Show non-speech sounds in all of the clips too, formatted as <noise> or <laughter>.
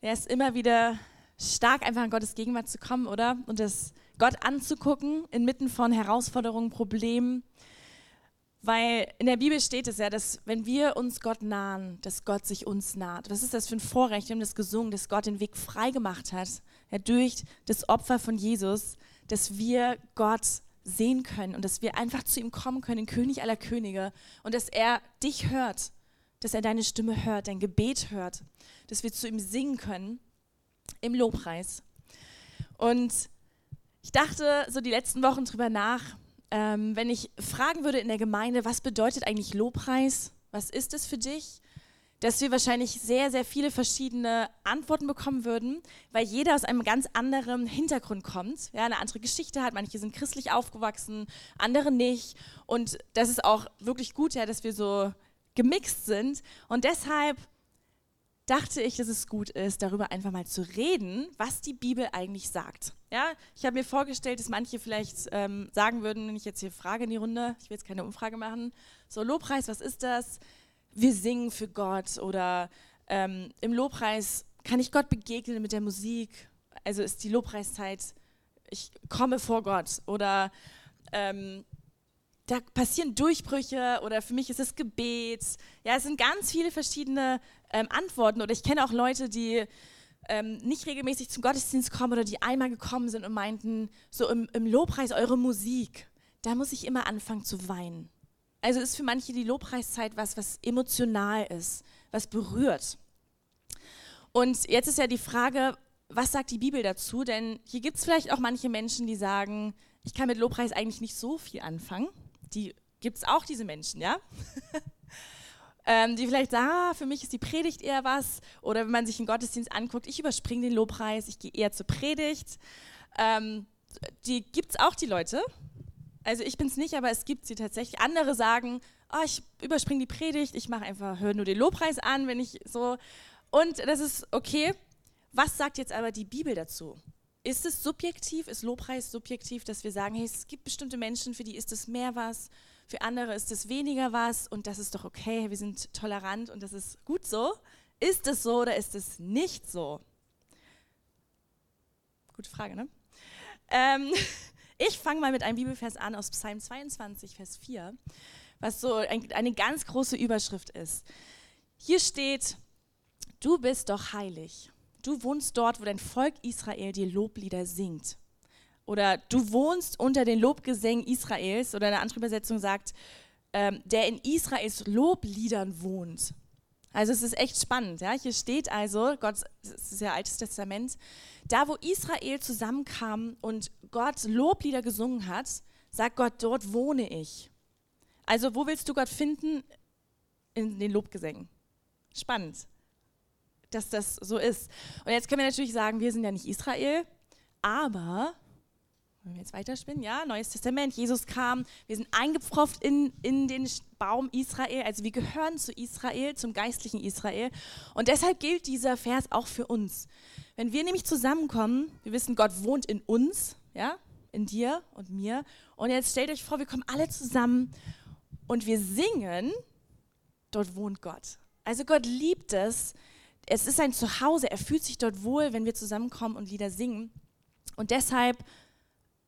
Er ist immer wieder stark, einfach in Gottes Gegenwart zu kommen, oder? Und das Gott anzugucken, inmitten von Herausforderungen, Problemen. Weil in der Bibel steht es ja, dass wenn wir uns Gott nahen, dass Gott sich uns naht. Was ist das für ein Vorrecht? Wir haben das gesungen, dass Gott den Weg frei gemacht hat, ja, durch das Opfer von Jesus, dass wir Gott sehen können und dass wir einfach zu ihm kommen können, den König aller Könige, und dass er dich hört, dass er deine Stimme hört, dein Gebet hört, dass wir zu ihm singen können im Lobpreis. Und ich dachte so die letzten Wochen drüber nach, ähm, wenn ich fragen würde in der Gemeinde, was bedeutet eigentlich Lobpreis? Was ist es für dich? Dass wir wahrscheinlich sehr, sehr viele verschiedene Antworten bekommen würden, weil jeder aus einem ganz anderen Hintergrund kommt, ja, eine andere Geschichte hat. Manche sind christlich aufgewachsen, andere nicht. Und das ist auch wirklich gut, ja, dass wir so gemixt sind. Und deshalb dachte ich, dass es gut ist, darüber einfach mal zu reden, was die Bibel eigentlich sagt. Ja, ich habe mir vorgestellt, dass manche vielleicht ähm, sagen würden, wenn ich jetzt hier frage in die Runde, ich will jetzt keine Umfrage machen, so Lobpreis, was ist das? Wir singen für Gott oder ähm, im Lobpreis kann ich Gott begegnen mit der Musik, also ist die Lobpreiszeit, ich komme vor Gott oder ähm, da passieren Durchbrüche oder für mich ist es Gebet. Ja, es sind ganz viele verschiedene ähm, Antworten oder ich kenne auch Leute, die ähm, nicht regelmäßig zum Gottesdienst kommen oder die einmal gekommen sind und meinten, so im, im Lobpreis eure Musik, da muss ich immer anfangen zu weinen. Also ist für manche die Lobpreiszeit was, was emotional ist, was berührt. Und jetzt ist ja die Frage, was sagt die Bibel dazu? Denn hier gibt es vielleicht auch manche Menschen, die sagen, ich kann mit Lobpreis eigentlich nicht so viel anfangen. Die gibt es auch, diese Menschen, ja? <laughs> ähm, die vielleicht sagen, ah, für mich ist die Predigt eher was. Oder wenn man sich einen Gottesdienst anguckt, ich überspringe den Lobpreis, ich gehe eher zur Predigt. Ähm, die gibt es auch, die Leute. Also ich bin es nicht, aber es gibt sie tatsächlich. Andere sagen, oh, ich überspringe die Predigt, ich mache einfach, höre nur den Lobpreis an, wenn ich so. Und das ist okay. Was sagt jetzt aber die Bibel dazu? Ist es subjektiv, ist Lobpreis subjektiv, dass wir sagen, hey, es gibt bestimmte Menschen, für die ist es mehr was, für andere ist es weniger was und das ist doch okay, wir sind tolerant und das ist gut so. Ist es so oder ist es nicht so? Gute Frage, ne? Ähm, <laughs> ich fange mal mit einem Bibelvers an aus Psalm 22, Vers 4, was so ein, eine ganz große Überschrift ist. Hier steht, du bist doch heilig. Du wohnst dort, wo dein Volk Israel dir Loblieder singt. Oder du wohnst unter den Lobgesängen Israels, oder eine andere Übersetzung sagt, ähm, der in Israels Lobliedern wohnt. Also es ist echt spannend. Ja? Hier steht also, Gott, das ist ja Altes Testament, da wo Israel zusammenkam und Gott Loblieder gesungen hat, sagt Gott, dort wohne ich. Also wo willst du Gott finden? In den Lobgesängen. Spannend, dass das so ist. Und jetzt können wir natürlich sagen, wir sind ja nicht Israel, aber wenn wir jetzt weiterspinnen, ja, Neues Testament, Jesus kam, wir sind eingepfropft in, in den Baum Israel, also wir gehören zu Israel, zum geistlichen Israel. Und deshalb gilt dieser Vers auch für uns. Wenn wir nämlich zusammenkommen, wir wissen, Gott wohnt in uns, ja, in dir und mir. Und jetzt stellt euch vor, wir kommen alle zusammen und wir singen, dort wohnt Gott. Also Gott liebt es. Es ist sein Zuhause. Er fühlt sich dort wohl, wenn wir zusammenkommen und Lieder singen. Und deshalb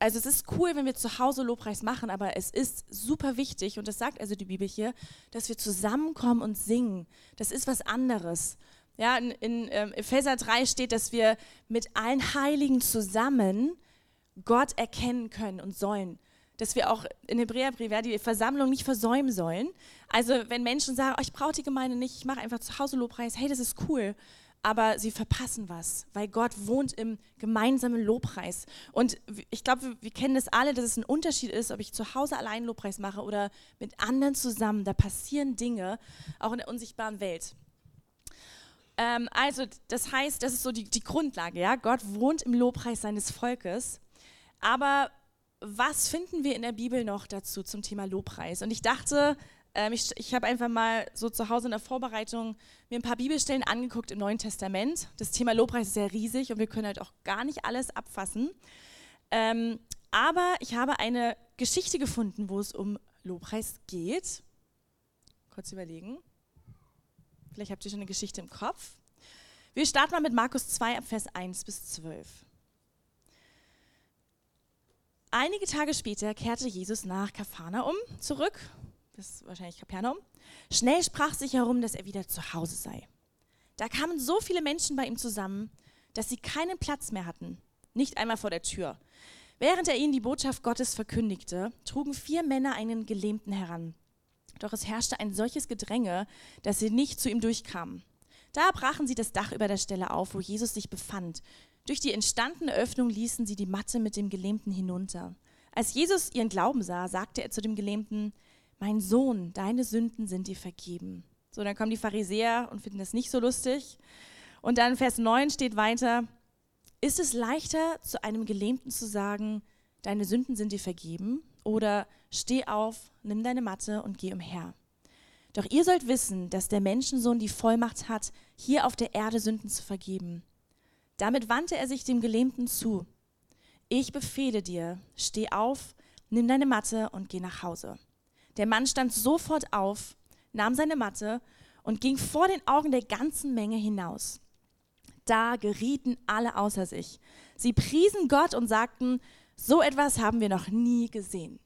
also es ist cool, wenn wir zu Hause Lobpreis machen, aber es ist super wichtig, und das sagt also die Bibel hier, dass wir zusammenkommen und singen. Das ist was anderes. Ja, in, in ähm, Epheser 3 steht, dass wir mit allen Heiligen zusammen Gott erkennen können und sollen. Dass wir auch in Hebräerbrief ja, die Versammlung nicht versäumen sollen. Also wenn Menschen sagen, oh, ich brauche die Gemeinde nicht, ich mache einfach zu Hause Lobpreis, hey, das ist cool aber sie verpassen was, weil Gott wohnt im gemeinsamen Lobpreis. Und ich glaube, wir, wir, kennen das alle, dass es ein Unterschied ist, ob ich zu Hause allein Lobpreis mache oder mit anderen zusammen. Da passieren Dinge, auch in der unsichtbaren Welt. Ähm, also, das heißt, das ist so die, die Grundlage, ja. Gott wohnt im Lobpreis seines Volkes. Aber was finden wir in der Bibel noch dazu zum Thema Lobpreis? Und ich dachte, ähm, ich ich habe einfach mal so zu Hause in der Vorbereitung mir ein paar Bibelstellen angeguckt im Neuen Testament. Das Thema Lobpreis ist sehr riesig und wir können halt auch gar nicht alles abfassen. Ähm, aber ich habe eine Geschichte gefunden, wo es um Lobpreis geht. Kurz überlegen. Vielleicht habt ihr schon eine Geschichte im Kopf. Wir starten mal mit Markus 2 ab Vers 1 bis 12. Einige Tage später kehrte Jesus nach Kapharnaum zurück. Das ist wahrscheinlich Kapernaum. Schnell sprach sich herum, dass er wieder zu Hause sei. Da kamen so viele Menschen bei ihm zusammen, dass sie keinen Platz mehr hatten, nicht einmal vor der Tür. Während er ihnen die Botschaft Gottes verkündigte, trugen vier Männer einen Gelähmten heran. Doch es herrschte ein solches Gedränge, dass sie nicht zu ihm durchkamen. Da brachen sie das Dach über der Stelle auf, wo Jesus sich befand. Durch die entstandene Öffnung ließen sie die Matte mit dem Gelähmten hinunter. Als Jesus ihren Glauben sah, sagte er zu dem Gelähmten, Mein Sohn, deine Sünden sind dir vergeben. So, dann kommen die Pharisäer und finden das nicht so lustig. Und dann Vers 9 steht weiter, ist es leichter, zu einem Gelähmten zu sagen, deine Sünden sind dir vergeben? Oder steh auf, nimm deine Matte und geh umher. Doch ihr sollt wissen, dass der Menschensohn die Vollmacht hat, hier auf der Erde Sünden zu vergeben. Damit wandte er sich dem Gelähmten zu. Ich befehle dir, steh auf, nimm deine Matte und geh nach Hause. Der Mann stand sofort auf, nahm seine Matte und ging vor den Augen der ganzen Menge hinaus. Da gerieten alle außer sich. Sie priesen Gott und sagten, so etwas haben wir noch nie gesehen.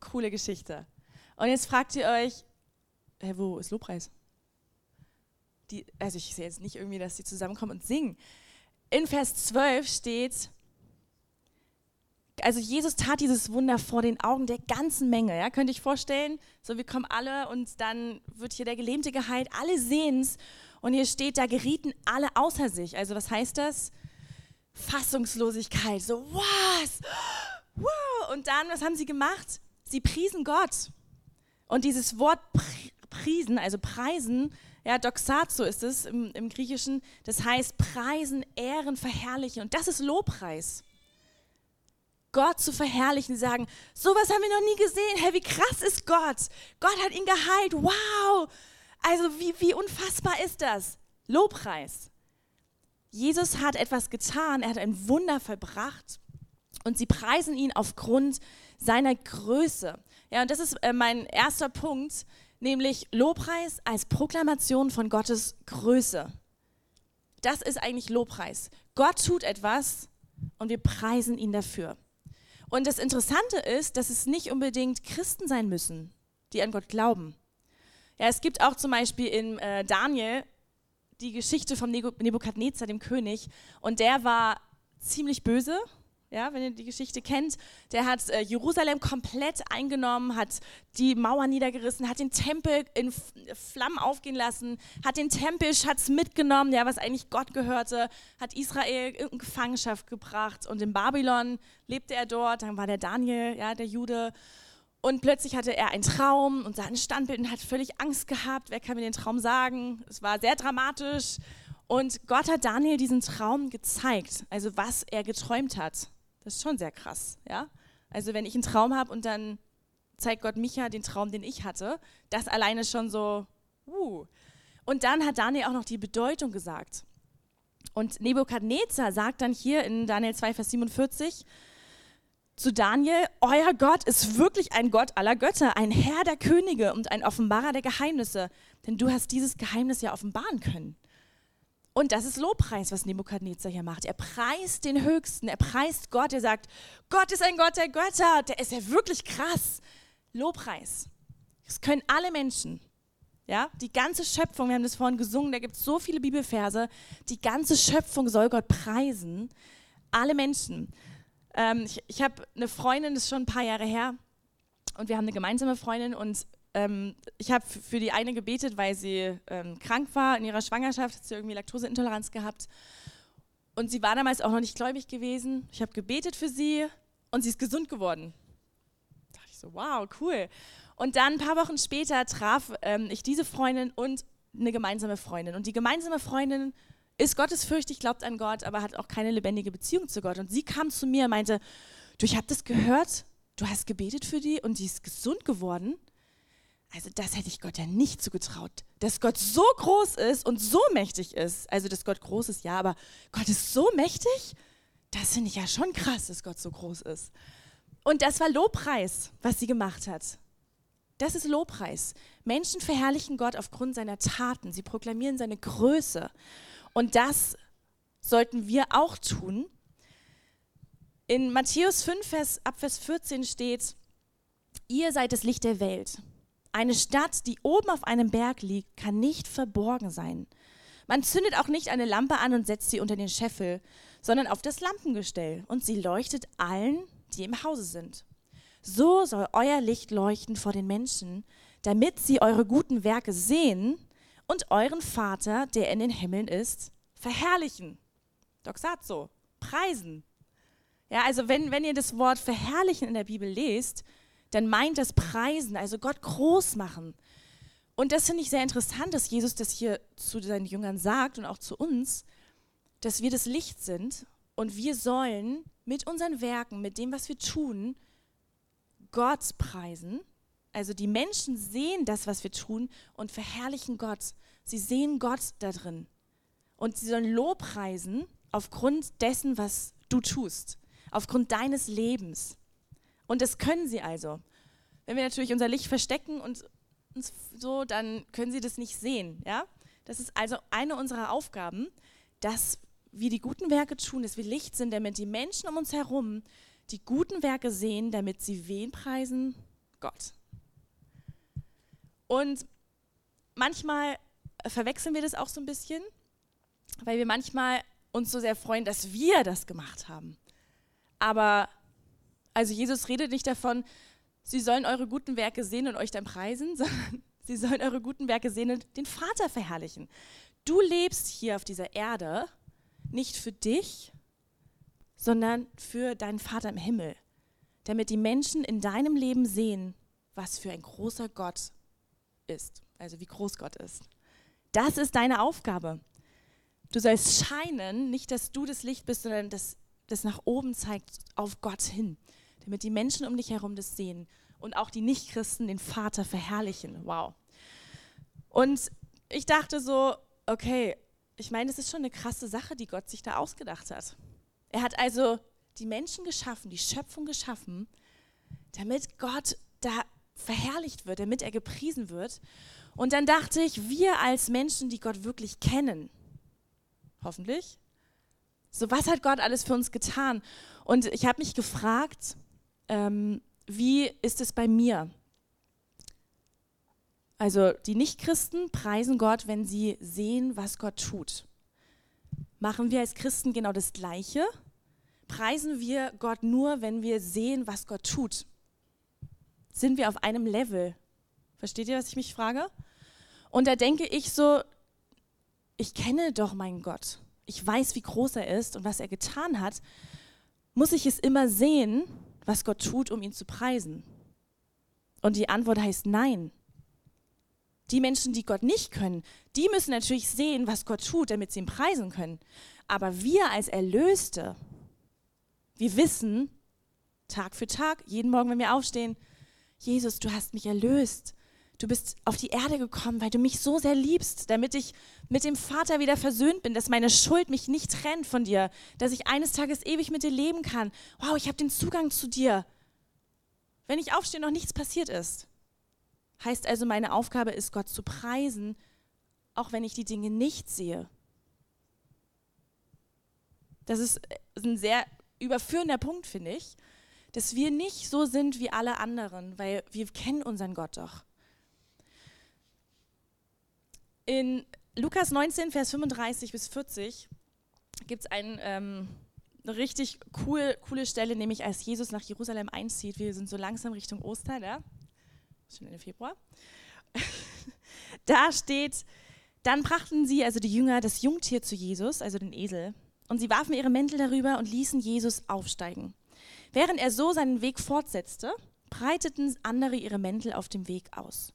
Coole Geschichte. Und jetzt fragt ihr euch, hey, wo ist Lobpreis? Die, also ich sehe jetzt nicht irgendwie, dass sie zusammenkommen und singen. In Vers 12 steht, also Jesus tat dieses Wunder vor den Augen der ganzen Menge. Ja? Könnt ihr euch vorstellen? So, wir kommen alle und dann wird hier der Gelähmte geheilt, alle sehen es. Und hier steht, da gerieten alle außer sich. Also was heißt das? Fassungslosigkeit. So, was? Wow. Und dann, was haben sie gemacht? Sie priesen Gott. Und dieses Wort priesen, also preisen, ja, doxazo ist es im, im Griechischen, das heißt preisen, ehren, verherrlichen. Und das ist Lobpreis. Gott zu verherrlichen, sagen, sowas haben wir noch nie gesehen. Hey, wie krass ist Gott? Gott hat ihn geheilt. Wow. Also wie, wie unfassbar ist das? Lobpreis. Jesus hat etwas getan, er hat ein Wunder vollbracht und sie preisen ihn aufgrund seiner Größe. Ja, und das ist äh, mein erster Punkt, nämlich Lobpreis als Proklamation von Gottes Größe. Das ist eigentlich Lobpreis. Gott tut etwas und wir preisen ihn dafür. Und das Interessante ist, dass es nicht unbedingt Christen sein müssen, die an Gott glauben. Ja, es gibt auch zum Beispiel in äh, Daniel die Geschichte von Nebukadnezar, dem König, und der war ziemlich böse, ja, wenn ihr die Geschichte kennt, der hat äh, Jerusalem komplett eingenommen, hat die Mauern niedergerissen, hat den Tempel in Flammen aufgehen lassen, hat den Tempelschatz mitgenommen, ja, was eigentlich Gott gehörte, hat Israel in Gefangenschaft gebracht und in Babylon lebte er dort, dann war der Daniel, ja, der Jude. Und plötzlich hatte er einen Traum und sah ein Standbild und hat völlig Angst gehabt. Wer kann mir den Traum sagen? Es war sehr dramatisch. Und Gott hat Daniel diesen Traum gezeigt, also was er geträumt hat. Das ist schon sehr krass, ja. Also wenn ich einen Traum habe und dann zeigt Gott Micha den Traum, den ich hatte, das alleine schon so, uh. Und dann hat Daniel auch noch die Bedeutung gesagt. Und Nebukadnezar sagt dann hier in Daniel 2, Vers 47 zu Daniel, euer Gott ist wirklich ein Gott aller Götter, ein Herr der Könige und ein Offenbarer der Geheimnisse, denn du hast dieses Geheimnis ja offenbaren können. Und das ist Lobpreis, was Nebukadnezar hier macht. Er preist den Höchsten, er preist Gott, er sagt, Gott ist ein Gott der Götter, der ist ja wirklich krass. Lobpreis. Das können alle Menschen. Ja, die ganze Schöpfung, wir haben das vorhin gesungen, da gibt es so viele Bibelverse, die ganze Schöpfung soll Gott preisen. Alle Menschen. Ähm, ich ich habe eine Freundin, das ist schon ein paar Jahre her, und wir haben eine gemeinsame Freundin und ähm, ich habe für die eine gebetet, weil sie ähm, krank war in ihrer Schwangerschaft, hat sie irgendwie Laktoseintoleranz gehabt. Und sie war damals auch noch nicht gläubig gewesen. Ich habe gebetet für sie und sie ist gesund geworden. Da dachte ich so, wow, cool. Und dann ein paar Wochen später traf ähm, ich diese Freundin und eine gemeinsame Freundin. Und die gemeinsame Freundin ist gottesfürchtig, glaubt an Gott, aber hat auch keine lebendige Beziehung zu Gott. Und sie kam zu mir und meinte, du, ich habe das gehört, du hast gebetet für die und die ist gesund geworden. Also das hätte ich Gott ja nicht zugetraut, dass Gott so groß ist und so mächtig ist. Also dass Gott groß ist, ja, aber Gott ist so mächtig, das finde ich ja schon krass, dass Gott so groß ist. Und das war Lobpreis, was sie gemacht hat. Das ist Lobpreis. Menschen verherrlichen Gott aufgrund seiner Taten. Sie proklamieren seine Größe. Und das sollten wir auch tun. In Matthäus 5, Vers, ab Vers 14 steht, ihr seid das Licht der Welt. Eine Stadt, die oben auf einem Berg liegt, kann nicht verborgen sein. Man zündet auch nicht eine Lampe an und setzt sie unter den Scheffel, sondern auf das Lampengestell und sie leuchtet allen, die im Hause sind. So soll euer Licht leuchten vor den Menschen, damit sie eure guten Werke sehen und euren Vater, der in den Himmeln ist, verherrlichen. Doxazo, preisen. Ja, also wenn, wenn ihr das Wort verherrlichen in der Bibel lest, dann meint das preisen, also Gott groß machen. Und das finde ich sehr interessant, dass Jesus das hier zu seinen Jüngern sagt und auch zu uns, dass wir das Licht sind und wir sollen mit unseren Werken, mit dem, was wir tun, Gott preisen. Also die Menschen sehen das, was wir tun und verherrlichen Gott. Sie sehen Gott da drin. Und sie sollen Lobpreisen aufgrund dessen, was du tust, aufgrund deines Lebens. Und das können sie also. Wenn wir natürlich unser Licht verstecken und so, dann können sie das nicht sehen. Ja? Das ist also eine unserer Aufgaben, dass wir die guten Werke tun, dass wir Licht sind, damit die Menschen um uns herum die guten Werke sehen, damit sie wen preisen? Gott. Und manchmal verwechseln wir das auch so ein bisschen, weil wir manchmal uns so sehr freuen, dass wir das gemacht haben. Aber also Jesus redet nicht davon, sie sollen eure guten Werke sehen und euch dann preisen, <laughs> sondern sie sollen eure guten Werke sehen und den Vater verherrlichen. Du lebst hier auf dieser Erde nicht für dich, sondern für deinen Vater im Himmel, damit die Menschen in deinem Leben sehen, was für ein großer Gott ist, also wie groß Gott ist. Das ist deine Aufgabe. Du sollst scheinen, nicht, dass du das Licht bist, sondern dass das nach oben zeigt auf Gott hin, damit die Menschen um dich herum das sehen und auch die Nichtchristen den Vater verherrlichen. Wow. Und ich dachte so, okay, ich meine, es ist schon eine krasse Sache, die Gott sich da ausgedacht hat. Er hat also die Menschen geschaffen, die Schöpfung geschaffen, damit Gott da verherrlicht wird, damit er gepriesen wird. Und dann dachte ich, wir als Menschen, die Gott wirklich kennen, hoffentlich, so was hat Gott alles für uns getan? Und ich habe mich gefragt, ähm, wie ist es bei mir? Also die Nichtchristen preisen Gott, wenn sie sehen, was Gott tut. Machen wir als Christen genau das Gleiche? preisen wir Gott nur, wenn wir sehen, was Gott tut? Sind wir auf einem Level? Versteht ihr, was ich mich frage? Und da denke ich so, ich kenne doch meinen Gott. Ich weiß, wie groß er ist und was er getan hat. Muss ich es immer sehen, was Gott tut, um ihn zu preisen? Und die Antwort heißt nein. Die Menschen, die Gott nicht können, die müssen natürlich sehen, was Gott tut, damit sie ihn preisen können. Aber wir als Erlöste, wir wissen Tag für Tag, jeden Morgen, wenn wir aufstehen, Jesus, du hast mich erlöst. Du bist auf die Erde gekommen, weil du mich so sehr liebst, damit ich mit dem Vater wieder versöhnt bin, dass meine Schuld mich nicht trennt von dir, dass ich eines Tages ewig mit dir leben kann. Wow, ich habe den Zugang zu dir. Wenn ich aufstehe, noch nichts passiert ist. Heißt also, meine Aufgabe ist, Gott zu preisen, auch wenn ich die Dinge nicht sehe. Das ist ein sehr überführender Punkt, finde ich, dass wir nicht so sind wie alle anderen, weil wir kennen unseren Gott doch. In Lukas 19, Vers 35 bis 40 gibt es ein, ähm, eine richtig cool, coole Stelle, nämlich als Jesus nach Jerusalem einzieht. Wir sind so langsam Richtung Ostern, ja? Schon Ende Februar. <laughs> da steht, dann brachten sie, also die Jünger, das Jungtier zu Jesus, also den Esel, und sie warfen ihre Mäntel darüber und ließen Jesus aufsteigen. Während er so seinen Weg fortsetzte, breiteten andere ihre Mäntel auf dem Weg aus.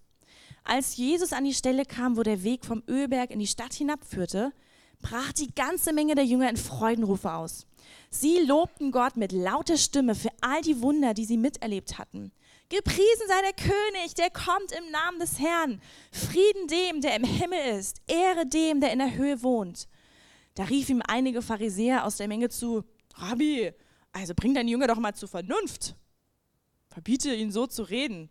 Als Jesus an die Stelle kam, wo der Weg vom Ölberg in die Stadt hinabführte, brach die ganze Menge der Jünger in Freudenrufe aus. Sie lobten Gott mit lauter Stimme für all die Wunder, die sie miterlebt hatten. Gepriesen sei der König, der kommt im Namen des Herrn. Frieden dem, der im Himmel ist. Ehre dem, der in der Höhe wohnt. Da rief ihm einige Pharisäer aus der Menge zu, Rabbi, also bring deinen Jünger doch mal zur Vernunft. Verbiete ihn so zu reden.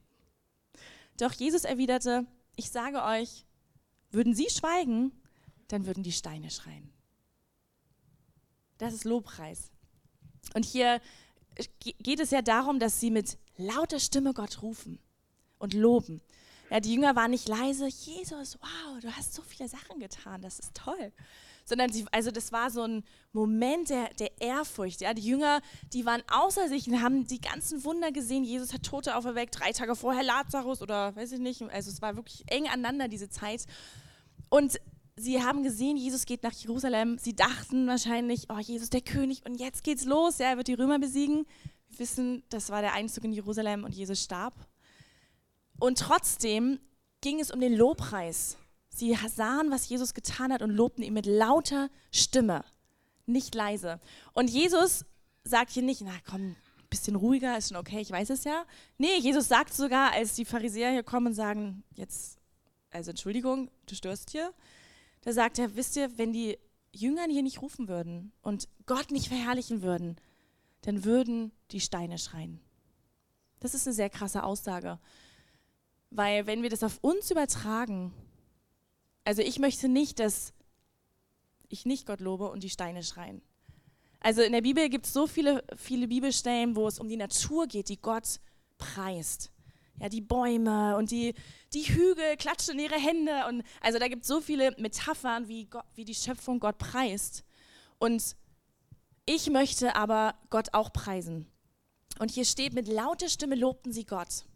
Doch Jesus erwiderte, ich sage euch, würden sie schweigen, dann würden die Steine schreien. Das ist Lobpreis. Und hier geht es ja darum, dass sie mit lauter Stimme Gott rufen und loben. Ja, die Jünger waren nicht leise, Jesus, wow, du hast so viele Sachen getan, das ist toll. Sondern sie, also das war so ein Moment der, der Ehrfurcht. Ja, die Jünger, die waren außer sich und haben die ganzen Wunder gesehen. Jesus hat Tote auferweckt, drei Tage vorher Lazarus oder weiß ich nicht. Also es war wirklich eng aneinander diese Zeit. Und sie haben gesehen, Jesus geht nach Jerusalem. Sie dachten wahrscheinlich, oh, Jesus der König und jetzt geht's los, ja, er wird die Römer besiegen. Wir wissen, das war der Einzug in Jerusalem und Jesus starb. Und trotzdem ging es um den Lobpreis. Sie sahen, was Jesus getan hat und lobten ihn mit lauter Stimme, nicht leise. Und Jesus sagt hier nicht, na komm, ein bisschen ruhiger, ist schon okay, ich weiß es ja. Nee, Jesus sagt sogar, als die Pharisäer hier kommen und sagen, jetzt, also Entschuldigung, du störst hier, da sagt er, wisst ihr, wenn die Jünger hier nicht rufen würden und Gott nicht verherrlichen würden, dann würden die Steine schreien. Das ist eine sehr krasse Aussage. Weil wenn wir das auf uns übertragen, also ich möchte nicht, dass ich nicht Gott lobe und die Steine schreien. Also in der Bibel gibt es so viele, viele Bibelstellen, wo es um die Natur geht, die Gott preist. Ja, die Bäume und die, die Hügel klatschen in ihre Hände. Und, also da gibt es so viele Metaphern, wie, Gott, wie die Schöpfung Gott preist. Und ich möchte aber Gott auch preisen. Und hier steht, mit lauter Stimme lobten sie Gott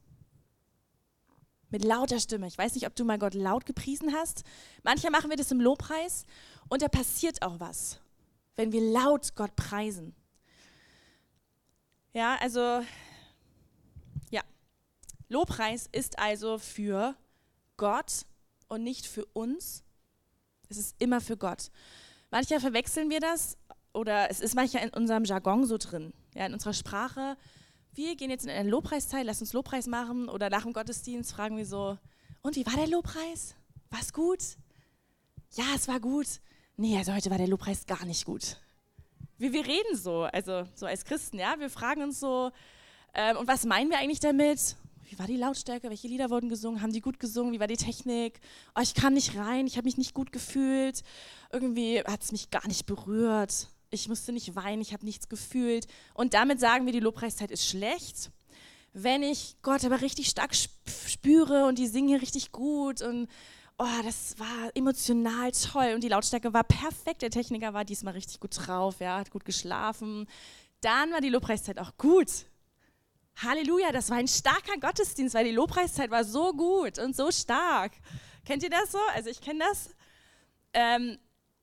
mit lauter Stimme. Ich weiß nicht, ob du mal Gott laut gepriesen hast. Manchmal machen wir das im Lobpreis und da passiert auch was, wenn wir laut Gott preisen. Ja, also, ja. Lobpreis ist also für Gott und nicht für uns. Es ist immer für Gott. Manchmal verwechseln wir das oder es ist manchmal in unserem Jargon so drin, ja, in unserer Sprache wir gehen jetzt in eine Lobpreiszeit, lass uns Lobpreis machen oder nach dem Gottesdienst fragen wir so, und wie war der Lobpreis? War es gut? Ja, es war gut. Nee, also heute war der Lobpreis gar nicht gut. Wir, wir reden so, also so als Christen, ja, wir fragen uns so, ähm, und was meinen wir eigentlich damit? Wie war die Lautstärke? Welche Lieder wurden gesungen? Haben die gut gesungen? Wie war die Technik? Oh, ich kam nicht rein, ich habe mich nicht gut gefühlt. Irgendwie hat es mich gar nicht berührt ich musste nicht weinen, ich habe nichts gefühlt. Und damit sagen wir, die Lobpreiszeit ist schlecht. Wenn ich Gott aber richtig stark spüre und die singen richtig gut und oh, das war emotional toll und die Lautstärke war perfekt, der Techniker war diesmal richtig gut drauf, ja, hat gut geschlafen, dann war die Lobpreiszeit auch gut. Halleluja, das war ein starker Gottesdienst, weil die Lobpreiszeit war so gut und so stark. Kennt ihr das so? Also ich kenne das. Ähm,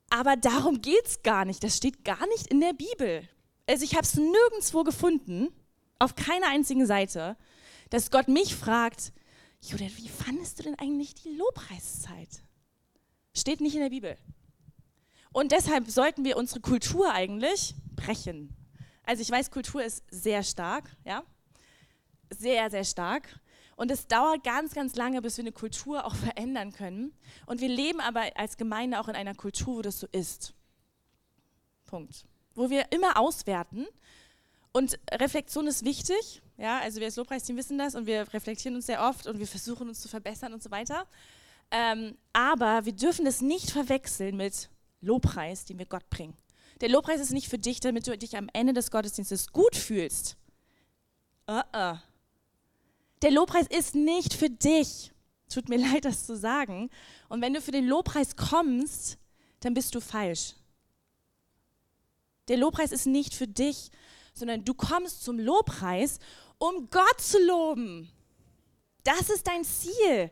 aber darum geht es gar nicht. Das steht gar nicht in der Bibel. Also ich habe es nirgendwo gefunden, auf keiner einzigen Seite, dass Gott mich fragt, Judith, wie fandest du denn eigentlich die Lobpreiszeit? Steht nicht in der Bibel. Und deshalb sollten wir unsere Kultur eigentlich brechen. Also ich weiß, Kultur ist sehr stark, ja, sehr, sehr stark. Und es dauert ganz, ganz lange, bis wir eine Kultur auch <laughs> verändern können. Und wir leben aber als Gemeinde auch in einer Kultur, wo das so ist. Punkt. Wo wir immer auswerten. Und Reflexion ist wichtig. Ja, also wir als Lobpreisteam wissen das und wir reflektieren uns sehr oft und wir versuchen uns zu verbessern und so weiter. Ähm, aber wir dürfen es nicht verwechseln mit Lobpreis, den wir Gott bringen. Der Lobpreis ist nicht für dich, damit du dich am Ende des Gottesdienstes gut fühlst. Uh -uh. Der Lobpreis ist nicht für dich. Tut mir <laughs> leid, das zu sagen. Und wenn du für den Lobpreis kommst, dann bist du falsch. Der Lobpreis ist nicht für dich, sondern du kommst zum Lobpreis, um Gott zu loben. Das ist dein Ziel.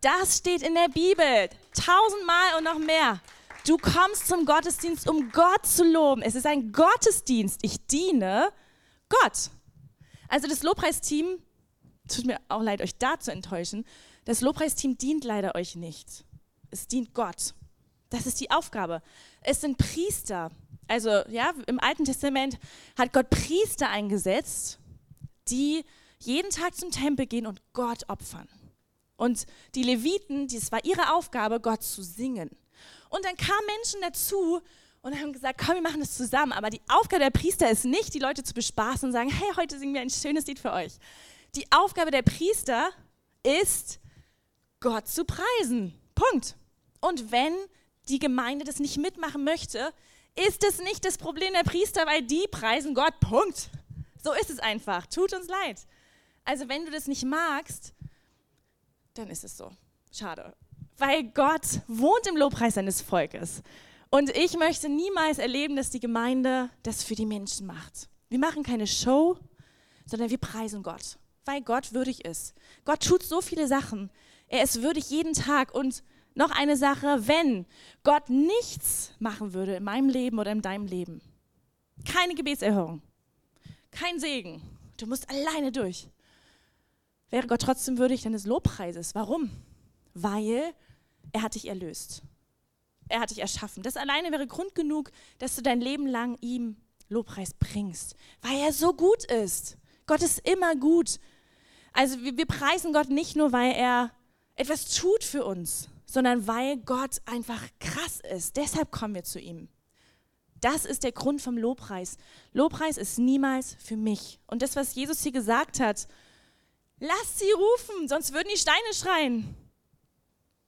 Das steht in der Bibel. Tausendmal und noch mehr. Du kommst zum Gottesdienst, um Gott zu loben. Es ist ein Gottesdienst. Ich diene Gott. Also das Lobpreisteam tut mir auch leid, euch da zu enttäuschen. Das Lobpreisteam dient leider euch nicht. Es dient Gott. Das ist die Aufgabe. Es sind Priester. Also, ja, im Alten Testament hat Gott Priester eingesetzt, die jeden Tag zum Tempel gehen und Gott opfern. Und die Leviten, das war ihre Aufgabe, Gott zu singen. Und dann kamen Menschen dazu und haben gesagt, komm, wir machen das zusammen. Aber die Aufgabe der Priester ist nicht, die Leute zu bespaßen und sagen, hey, heute singen wir ein schönes Lied für euch. Die Aufgabe der Priester ist, Gott zu preisen. Punkt. Und wenn die Gemeinde das nicht mitmachen möchte, ist es nicht das Problem der Priester, weil die preisen Gott. Punkt. So ist es einfach. Tut uns leid. Also wenn du das nicht magst, dann ist es so. Schade. Weil Gott wohnt im Lobpreis seines Volkes. Und ich möchte niemals erleben, dass die Gemeinde das für die Menschen macht. Wir machen keine Show, sondern wir preisen Gott, weil Gott würdig ist. Gott tut so viele Sachen. Er ist würdig jeden Tag. Und noch eine Sache, wenn Gott nichts machen würde in meinem Leben oder in deinem Leben, keine Gebetserhörung, kein Segen, du musst alleine durch, wäre Gott trotzdem würdig deines Lobpreises. Warum? Weil er hat dich erlöst er hat dich erschaffen. Das alleine wäre Grund genug, dass du dein Leben lang ihm Lobpreis bringst, weil er so gut ist. Gott ist immer gut. Also wir, wir preisen Gott nicht nur, weil er etwas tut für uns, sondern weil Gott einfach krass ist. Deshalb kommen wir zu ihm. Das ist der Grund vom Lobpreis. Lobpreis ist niemals für mich. Und das, was Jesus hier gesagt hat, lasst sie rufen, sonst würden die Steine schreien.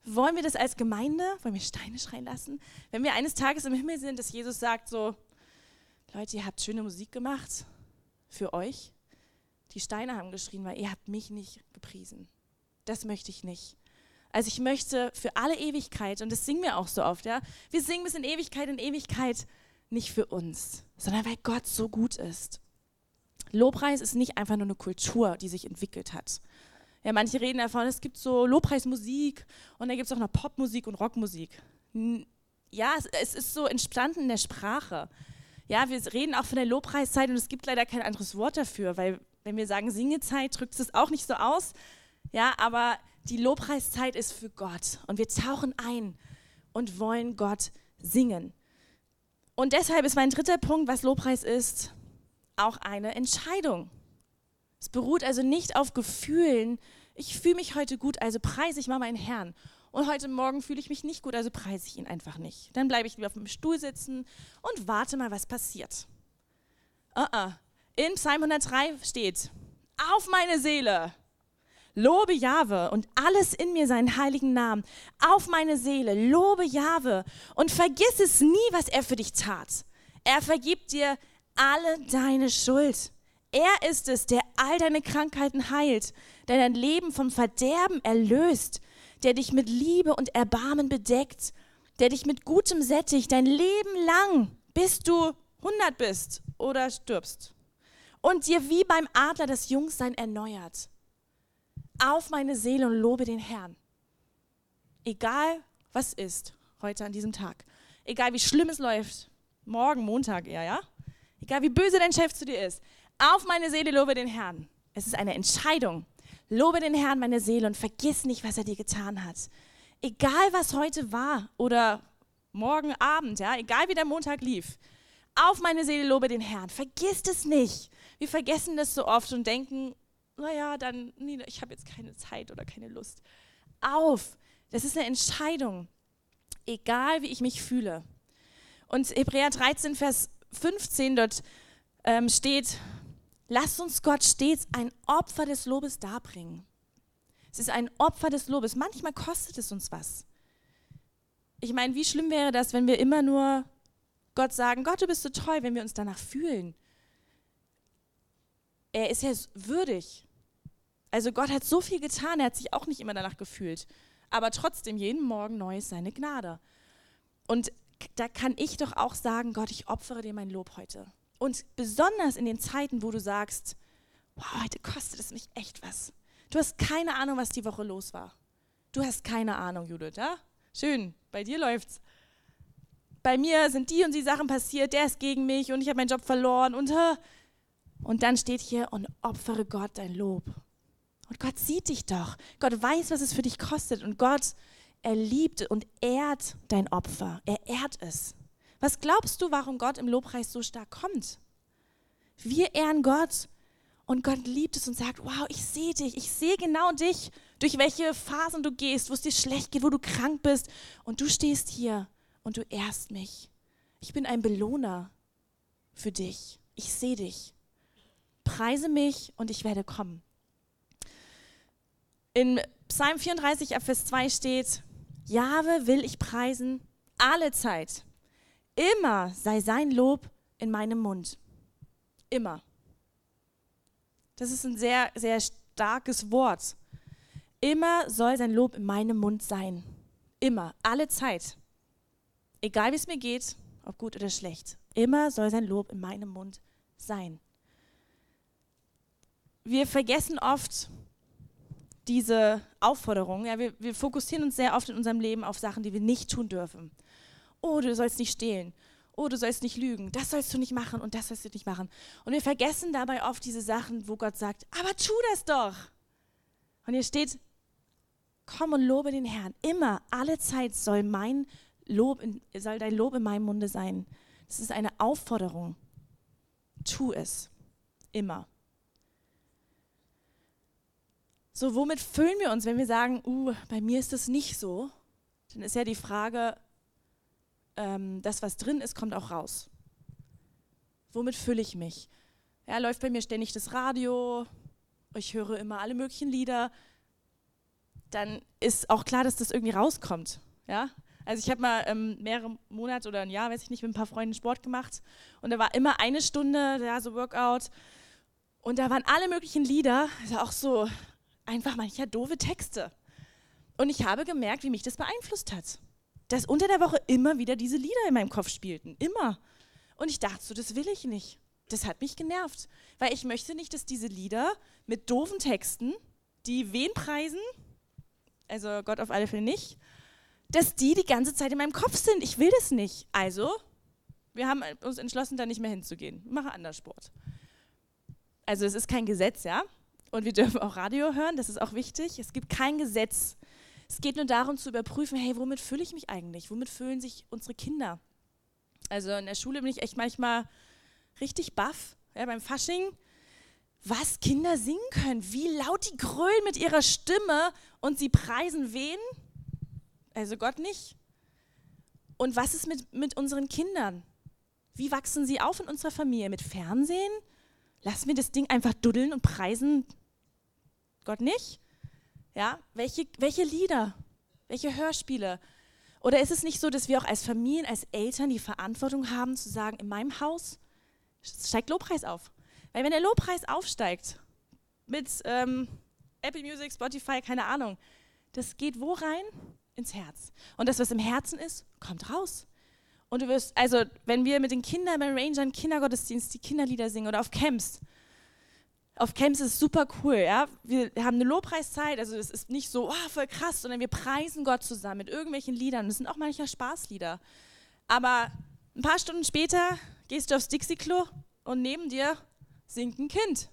Wollen wir das als Gemeinde? Wollen wir Steine schreien lassen? Wenn wir eines Tages im Himmel sind, dass Jesus sagt so, Leute, ihr habt schöne Musik gemacht für euch. Die Steine haben geschrien, weil ihr habt mich nicht gepriesen. Das möchte ich nicht. Also ich möchte für alle Ewigkeit, und das singen wir auch so oft, ja, wir singen bis in Ewigkeit in Ewigkeit nicht für uns, sondern weil Gott so gut ist. Lobpreis ist nicht einfach nur eine Kultur, die sich entwickelt hat. Ja, manche reden davon, es gibt so Lobpreismusik und dann gibt es auch noch Popmusik und Rockmusik. Ja, es, ist so entstanden in der Sprache. Ja, wir reden auch von der Lobpreiszeit und es gibt leider kein anderes Wort dafür, weil wenn wir sagen Singezeit, drückt es auch nicht so aus. Ja, aber die Lobpreiszeit ist für Gott und wir tauchen ein und wollen Gott singen. Und deshalb ist mein dritter Punkt, was Lobpreis ist, auch eine Entscheidung. Es beruht also nicht auf Gefühlen. Ich fühle mich heute gut, also preise ich mal meinen Herrn. Und heute Morgen fühle ich mich nicht gut, also preise ich ihn einfach nicht. Dann bleibe ich lieber auf dem Stuhl sitzen und warte mal, was passiert. Uh -uh. In Psalm 103 steht, auf meine Seele, lobe Jahwe und alles in mir seinen heiligen Namen. Auf meine Seele, lobe Jahwe und vergiss es nie, was er für dich tat. Er vergibt dir alle deine Schuld. Er ist es, der all deine Krankheiten heilt, der dein Leben vom Verderben erlöst, der dich mit Liebe und Erbarmen bedeckt, der dich mit Gutem sättigt, dein Leben lang, bis du 100 bist oder stirbst. Und dir wie beim Adler das Jungsein erneuert. Auf meine Seele und lobe den Herrn. Egal was ist heute an diesem Tag. Egal wie schlimm es läuft. Morgen, Montag eher, ja? Egal wie böse dein Chef zu dir ist. Auf meine Seele lobe den Herrn. Es ist eine Entscheidung. Lobe den Herrn, meine Seele, und vergiss nicht, was er dir getan hat. Egal, was heute war oder morgen Abend, ja, egal wie der Montag lief. Auf meine Seele lobe den Herrn. Vergiss es nicht. Wir vergessen das so oft und denken, naja, dann, nee, ich habe jetzt keine Zeit oder keine Lust. Auf. Das ist eine Entscheidung. Egal, wie ich mich fühle. Und Hebräer 13, Vers 15, dort ähm, steht, Lasst uns Gott stets ein Opfer des Lobes darbringen. Es ist ein Opfer des Lobes. Manchmal kostet es uns was. Ich meine, wie schlimm wäre das, wenn wir immer nur Gott sagen, Gott, du bist so toll, wenn wir uns danach fühlen. Er ist ja würdig. Also Gott hat so viel getan, er hat sich auch nicht immer danach gefühlt. Aber trotzdem, jeden Morgen neu ist seine Gnade. Und da kann ich doch auch sagen, Gott, ich opfere dir mein Lob heute. Und besonders in den Zeiten, wo du sagst, wow, heute kostet es mich echt was. Du hast keine Ahnung, was die Woche los war. Du hast keine Ahnung, Judith, ja? Schön, bei dir läuft's. Bei mir sind die und die Sachen passiert, der ist gegen mich und ich habe meinen Job verloren und und dann steht hier und opfere Gott dein Lob. Und Gott sieht dich doch. Gott weiß, was es für dich kostet und Gott er liebt und ehrt dein Opfer. Er ehrt es. Was glaubst du, warum Gott im Lobpreis so stark kommt? Wir ehren Gott und Gott liebt es und sagt, wow, ich sehe dich, ich sehe genau dich, durch welche Phasen du gehst, wo es dir schlecht geht, wo du krank bist und du stehst hier und du ehrst mich. Ich bin ein Belohner für dich. Ich sehe dich. Preise mich und ich werde kommen. In Psalm 34, Vers 2 steht, Jahwe will ich preisen alle Zeit. Immer sei sein Lob in meinem Mund. Immer. Das ist ein sehr, sehr starkes Wort. Immer soll sein Lob in meinem Mund sein. Immer, alle Zeit. Egal wie es mir geht, ob gut oder schlecht. Immer soll sein Lob in meinem Mund sein. Wir vergessen oft diese Aufforderung. Ja, wir, wir fokussieren uns sehr oft in unserem Leben auf Sachen, die wir nicht tun dürfen. Oh, du sollst nicht stehlen. Oh, du sollst nicht lügen. Das sollst du nicht machen und das sollst du nicht machen. Und wir vergessen dabei oft diese Sachen, wo Gott sagt, aber tu das doch. Und hier steht, komm und lobe den Herrn. Immer, alle Zeit soll mein Lob, in, soll dein Lob in meinem Munde sein. Das ist eine Aufforderung. Tu es. Immer. So, womit füllen wir uns, wenn wir sagen, uh, bei mir ist das nicht so? Dann ist ja die Frage, ähm, das, was drin ist, kommt auch raus. Womit fülle ich mich? Ja, läuft bei mir ständig das Radio, ich höre immer alle möglichen Lieder, dann ist auch klar, dass das irgendwie rauskommt. Ja? Also ich habe mal ähm, mehrere Monate oder ein Jahr, weiß ich nicht, mit ein paar Freunden Sport gemacht und da war immer eine Stunde, ja, so Workout und da waren alle möglichen Lieder, also auch so einfach mancher doofe Texte. Und ich habe gemerkt, wie mich das beeinflusst hat dass unter der Woche immer wieder diese Lieder in meinem Kopf spielten. Immer. Und ich dachte so, das will ich nicht. Das hat mich genervt. Weil ich möchte nicht, dass diese Lieder mit doofen Texten, die wen preisen, also Gott auf alle Fälle nicht, dass die die ganze Zeit in meinem Kopf sind. Ich will das nicht. Also, wir haben uns entschlossen, da nicht mehr hinzugehen. Wir machen anders Sport. Also, es ist kein Gesetz, ja. Und wir dürfen auch Radio hören, das ist auch wichtig. Es gibt kein Gesetz, es geht nur darum zu überprüfen, hey, womit fühle ich mich eigentlich? Womit fühlen sich unsere Kinder? Also in der Schule bin ich echt manchmal richtig baff, ja, beim Fasching, was Kinder singen können, wie laut die grölen mit ihrer Stimme und sie preisen wen? Also Gott nicht. Und was ist mit, mit unseren Kindern? Wie wachsen sie auf in unserer Familie? Mit Fernsehen? Lassen wir das Ding einfach duddeln und preisen Gott nicht? Ja, welche, welche Lieder, welche Hörspiele? Oder ist es nicht so, dass wir auch als Familien, als Eltern die Verantwortung haben, zu sagen, in meinem Haus steigt Lobpreis auf? Weil wenn der Lobpreis aufsteigt, mit ähm, Apple Music, Spotify, keine Ahnung, das geht wo rein? Ins Herz. Und das, was im Herzen ist, kommt raus. Und du wirst, also wenn wir mit den Kindern bei Rangern Kindergottesdienst die Kinderlieder singen oder auf Camps, auf Camps ist es super cool, ja. Wir haben eine Lobpreiszeit, also es ist nicht so, oh, voll krass, sondern wir preisen Gott zusammen mit irgendwelchen Liedern. Das sind auch manchmal Spaßlieder. Aber ein paar Stunden später gehst du aufs Dixie-Klo und neben dir singt ein Kind.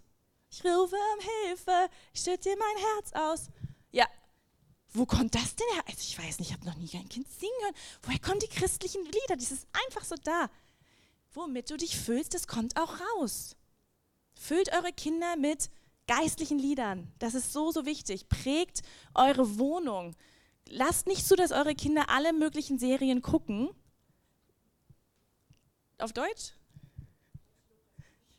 Ich rufe um Hilfe, ich schütte dir mein Herz aus. Ja, wo kommt das denn her? Also ich weiß nicht, ich habe noch nie ein Kind singen hören. Woher kommen die christlichen Lieder? Das ist einfach so da. Womit du dich fühlst, das kommt auch raus. Füllt eure Kinder mit geistlichen Liedern. Das ist so, so wichtig. Prägt eure Wohnung. Lasst nicht zu, dass eure Kinder alle möglichen Serien gucken. Auf Deutsch?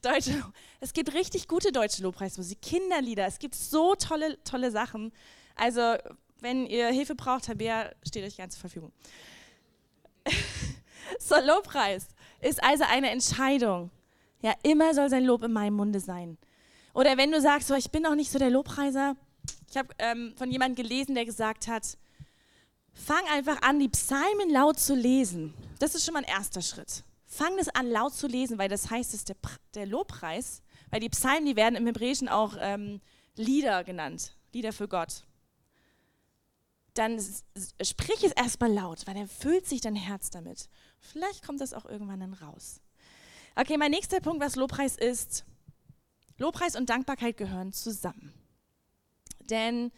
Deutsche. Es gibt richtig gute deutsche Lobpreismusik, Kinderlieder. Es gibt so tolle, tolle Sachen. Also, wenn ihr Hilfe braucht, Tabea steht euch ganz zur Verfügung. <laughs> so, Lobpreis ist also eine Entscheidung. Ja, immer soll sein Lob in meinem Munde sein. Oder wenn du sagst, so, ich bin noch nicht so der Lobpreiser. Ich habe ähm, von jemandem gelesen, der gesagt hat, fang einfach an, die Psalmen laut zu lesen. Das ist schon mal ein erster Schritt. Fang das an, laut zu lesen, weil das heißt, es der, der Lobpreis. Weil die Psalmen, die werden im Hebräischen auch ähm, Lieder genannt, Lieder für Gott. Dann sprich es erstmal laut, weil dann füllt sich dein Herz damit. Vielleicht kommt das auch irgendwann dann raus. Okay, mein nächster Punkt, was Lobpreis ist. Lobpreis und Dankbarkeit gehören zusammen. Denn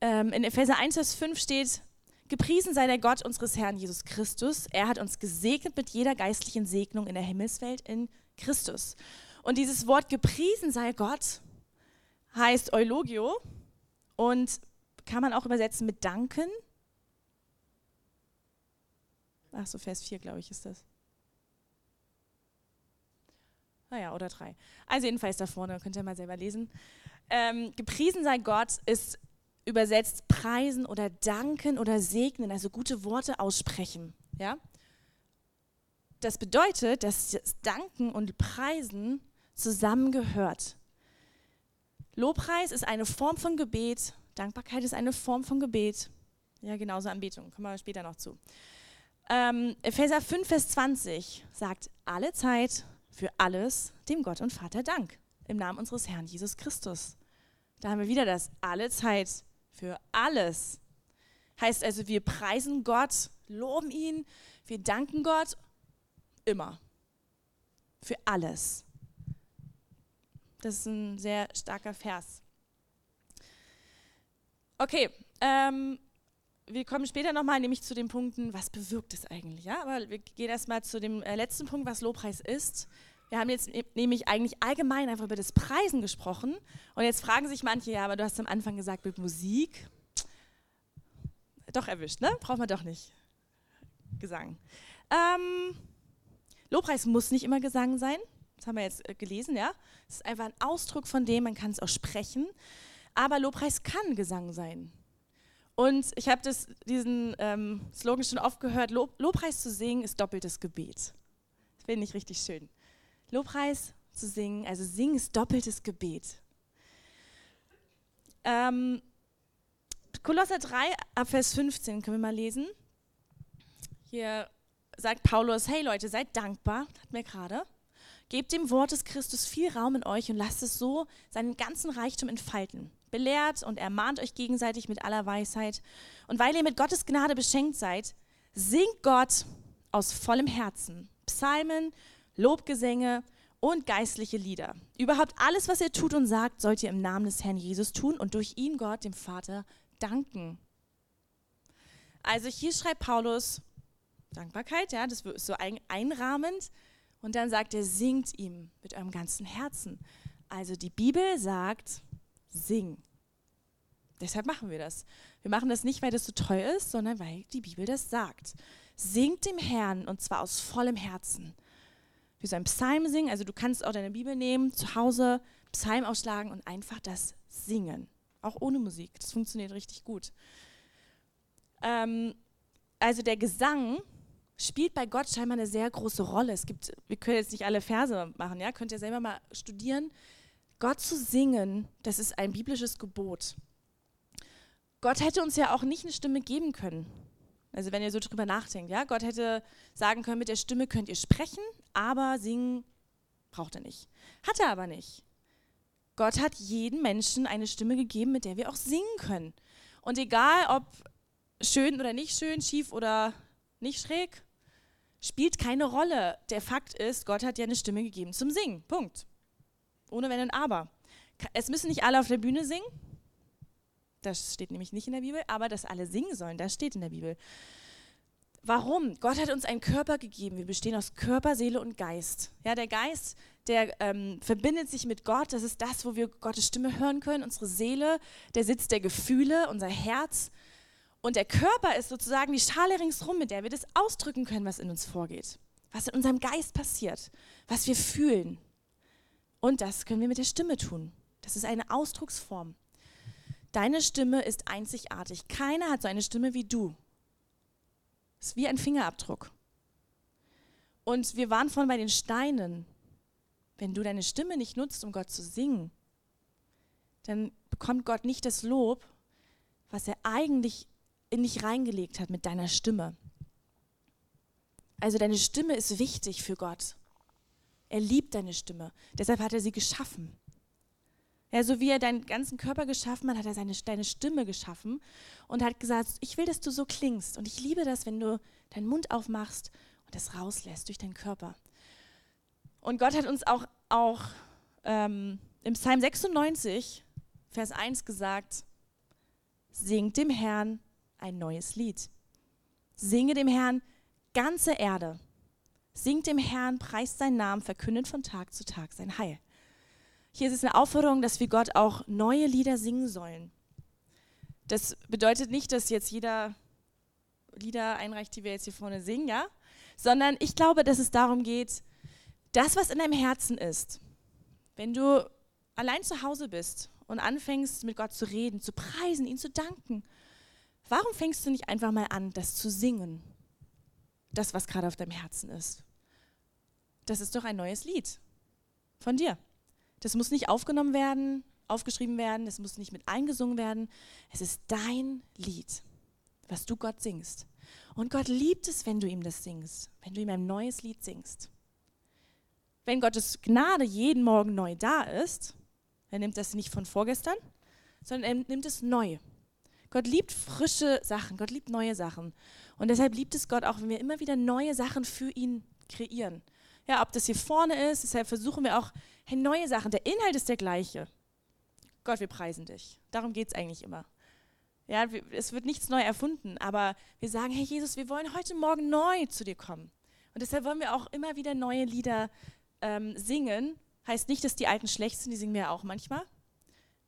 ähm, in Epheser 1, Vers 5 steht, Gepriesen sei der Gott unseres Herrn Jesus Christus. Er hat uns gesegnet mit jeder geistlichen Segnung in der Himmelswelt in Christus. Und dieses Wort gepriesen sei Gott heißt Eulogio und kann man auch übersetzen mit danken. Ach so, Vers 4, glaube ich, ist das. Naja, oder drei. Also jedenfalls da vorne, könnt ihr mal selber lesen. Ähm, gepriesen sei Gott ist übersetzt preisen oder danken oder segnen, also gute Worte aussprechen. Ja? Das bedeutet, dass das Danken und Preisen zusammengehört. Lobpreis ist eine Form von Gebet, Dankbarkeit ist eine Form von Gebet. Ja, genauso Anbetung, kommen wir später noch zu. Ähm, Epheser 5, Vers 20 sagt, alle Zeit für alles dem Gott und Vater Dank im Namen unseres Herrn Jesus Christus. Da haben wir wieder das, alle Zeit für alles. Heißt also, wir preisen Gott, loben ihn, wir danken Gott immer. Für alles. Das ist ein sehr starker Vers. Okay, ähm, wir kommen später nochmal nämlich zu den Punkten, was bewirkt es eigentlich. Ja? Aber wir gehen erstmal zu dem äh, letzten Punkt, was Lobpreis ist. Wir haben jetzt nämlich eigentlich allgemein einfach über das Preisen gesprochen. Und jetzt fragen sich manche, ja, aber du hast am Anfang gesagt, mit Musik. Doch erwischt, ne? Braucht man doch nicht. Gesang. Ähm, Lobpreis muss nicht immer Gesang sein. Das haben wir jetzt äh, gelesen, ja. Es ist einfach ein Ausdruck von dem, man kann es auch sprechen. Aber Lobpreis kann Gesang sein. Und ich habe diesen ähm, Slogan schon oft gehört, Lob, Lobpreis zu singen ist doppeltes Gebet. Das finde ich richtig schön. Lobpreis zu singen, also singen ist doppeltes Gebet. Ähm, Kolosser 3, ab Vers 15 können wir mal lesen. Hier sagt Paulus, hey Leute, seid dankbar, hat mir gerade. Gebt dem Wort des Christus viel Raum in euch und lasst es so seinen ganzen Reichtum entfalten. Belehrt und ermahnt euch gegenseitig mit aller Weisheit. Und weil ihr mit Gottes Gnade beschenkt seid, singt Gott aus vollem Herzen Psalmen, Lobgesänge und geistliche Lieder. Überhaupt alles, was ihr tut und sagt, sollt ihr im Namen des Herrn Jesus tun und durch ihn Gott, dem Vater, danken. Also hier schreibt Paulus Dankbarkeit, ja, das ist so ein, einrahmend. Und dann sagt er, singt ihm mit eurem ganzen Herzen. Also die Bibel sagt, sing. Deshalb machen wir das. Wir machen das nicht, weil das so toll ist, sondern weil die Bibel das sagt. Singt dem Herrn und zwar aus vollem Herzen. Wir sollen Psalm singen, also du kannst auch deine Bibel nehmen, zu Hause Psalm ausschlagen und einfach das singen. Auch ohne Musik. Das funktioniert richtig gut. Ähm, also der Gesang spielt bei Gott scheinbar eine sehr große Rolle. Es gibt, wir können jetzt nicht alle Verse machen, ja, könnt ihr selber mal studieren. Gott zu singen, das ist ein biblisches Gebot. Gott hätte uns ja auch nicht eine Stimme geben können. Also wenn ihr so drüber nachdenkt, ja, Gott hätte sagen können, mit der Stimme könnt ihr sprechen, aber singen braucht er nicht. Hat er aber nicht. Gott hat jedem Menschen eine Stimme gegeben, mit der wir auch singen können. Und egal ob schön oder nicht schön, schief oder nicht schräg, spielt keine Rolle. Der Fakt ist, Gott hat dir eine Stimme gegeben zum Singen. Punkt. Ohne Wenn und Aber. Es müssen nicht alle auf der Bühne singen. Das steht nämlich nicht in der Bibel, aber dass alle singen sollen, das steht in der Bibel. Warum? Gott hat uns einen Körper gegeben. Wir bestehen aus Körper, Seele und Geist. Ja, der Geist, der ähm, verbindet sich mit Gott. Das ist das, wo wir Gottes Stimme hören können. Unsere Seele, der Sitz der Gefühle, unser Herz. Und der Körper ist sozusagen die Schale ringsrum, mit der wir das ausdrücken können, was in uns vorgeht. Was in unserem Geist passiert, was wir fühlen. Und das können wir mit der Stimme tun. Das ist eine Ausdrucksform. Deine Stimme ist einzigartig. Keiner hat so eine Stimme wie du. Es ist wie ein Fingerabdruck. Und wir waren vorhin bei den Steinen. Wenn du deine Stimme nicht nutzt, um Gott zu singen, dann bekommt Gott nicht das Lob, was er eigentlich in dich reingelegt hat mit deiner Stimme. Also deine Stimme ist wichtig für Gott. Er liebt deine Stimme. Deshalb hat er sie geschaffen. Ja, so wie er deinen ganzen Körper geschaffen hat, hat er seine, deine Stimme geschaffen und hat gesagt, ich will, dass du so klingst. Und ich liebe das, wenn du deinen Mund aufmachst und das rauslässt durch deinen Körper. Und Gott hat uns auch, auch ähm, im Psalm 96, Vers 1 gesagt, singt dem Herrn ein neues Lied. Singe dem Herrn ganze Erde. Singt dem Herrn, preist seinen Namen, verkündet von Tag zu Tag sein Heil. Hier ist es eine Aufforderung, dass wir Gott auch neue Lieder singen sollen. Das bedeutet nicht, dass jetzt jeder Lieder einreicht, die wir jetzt hier vorne singen, ja? Sondern ich glaube, dass es darum geht, das, was in deinem Herzen ist, wenn du allein zu Hause bist und anfängst mit Gott zu reden, zu preisen, ihn zu danken, warum fängst du nicht einfach mal an, das zu singen? Das, was gerade auf deinem Herzen ist. Das ist doch ein neues Lied von dir. Das muss nicht aufgenommen werden, aufgeschrieben werden, das muss nicht mit eingesungen werden. Es ist dein Lied, was du Gott singst. Und Gott liebt es, wenn du ihm das singst, wenn du ihm ein neues Lied singst. Wenn Gottes Gnade jeden Morgen neu da ist, er nimmt das nicht von vorgestern, sondern er nimmt es neu. Gott liebt frische Sachen, Gott liebt neue Sachen. Und deshalb liebt es Gott auch, wenn wir immer wieder neue Sachen für ihn kreieren. Ja, ob das hier vorne ist, deshalb versuchen wir auch hey, neue Sachen. Der Inhalt ist der gleiche. Gott, wir preisen dich. Darum geht es eigentlich immer. Ja, es wird nichts neu erfunden, aber wir sagen, hey Jesus, wir wollen heute Morgen neu zu dir kommen. Und deshalb wollen wir auch immer wieder neue Lieder ähm, singen. Heißt nicht, dass die alten schlecht sind, die singen wir auch manchmal.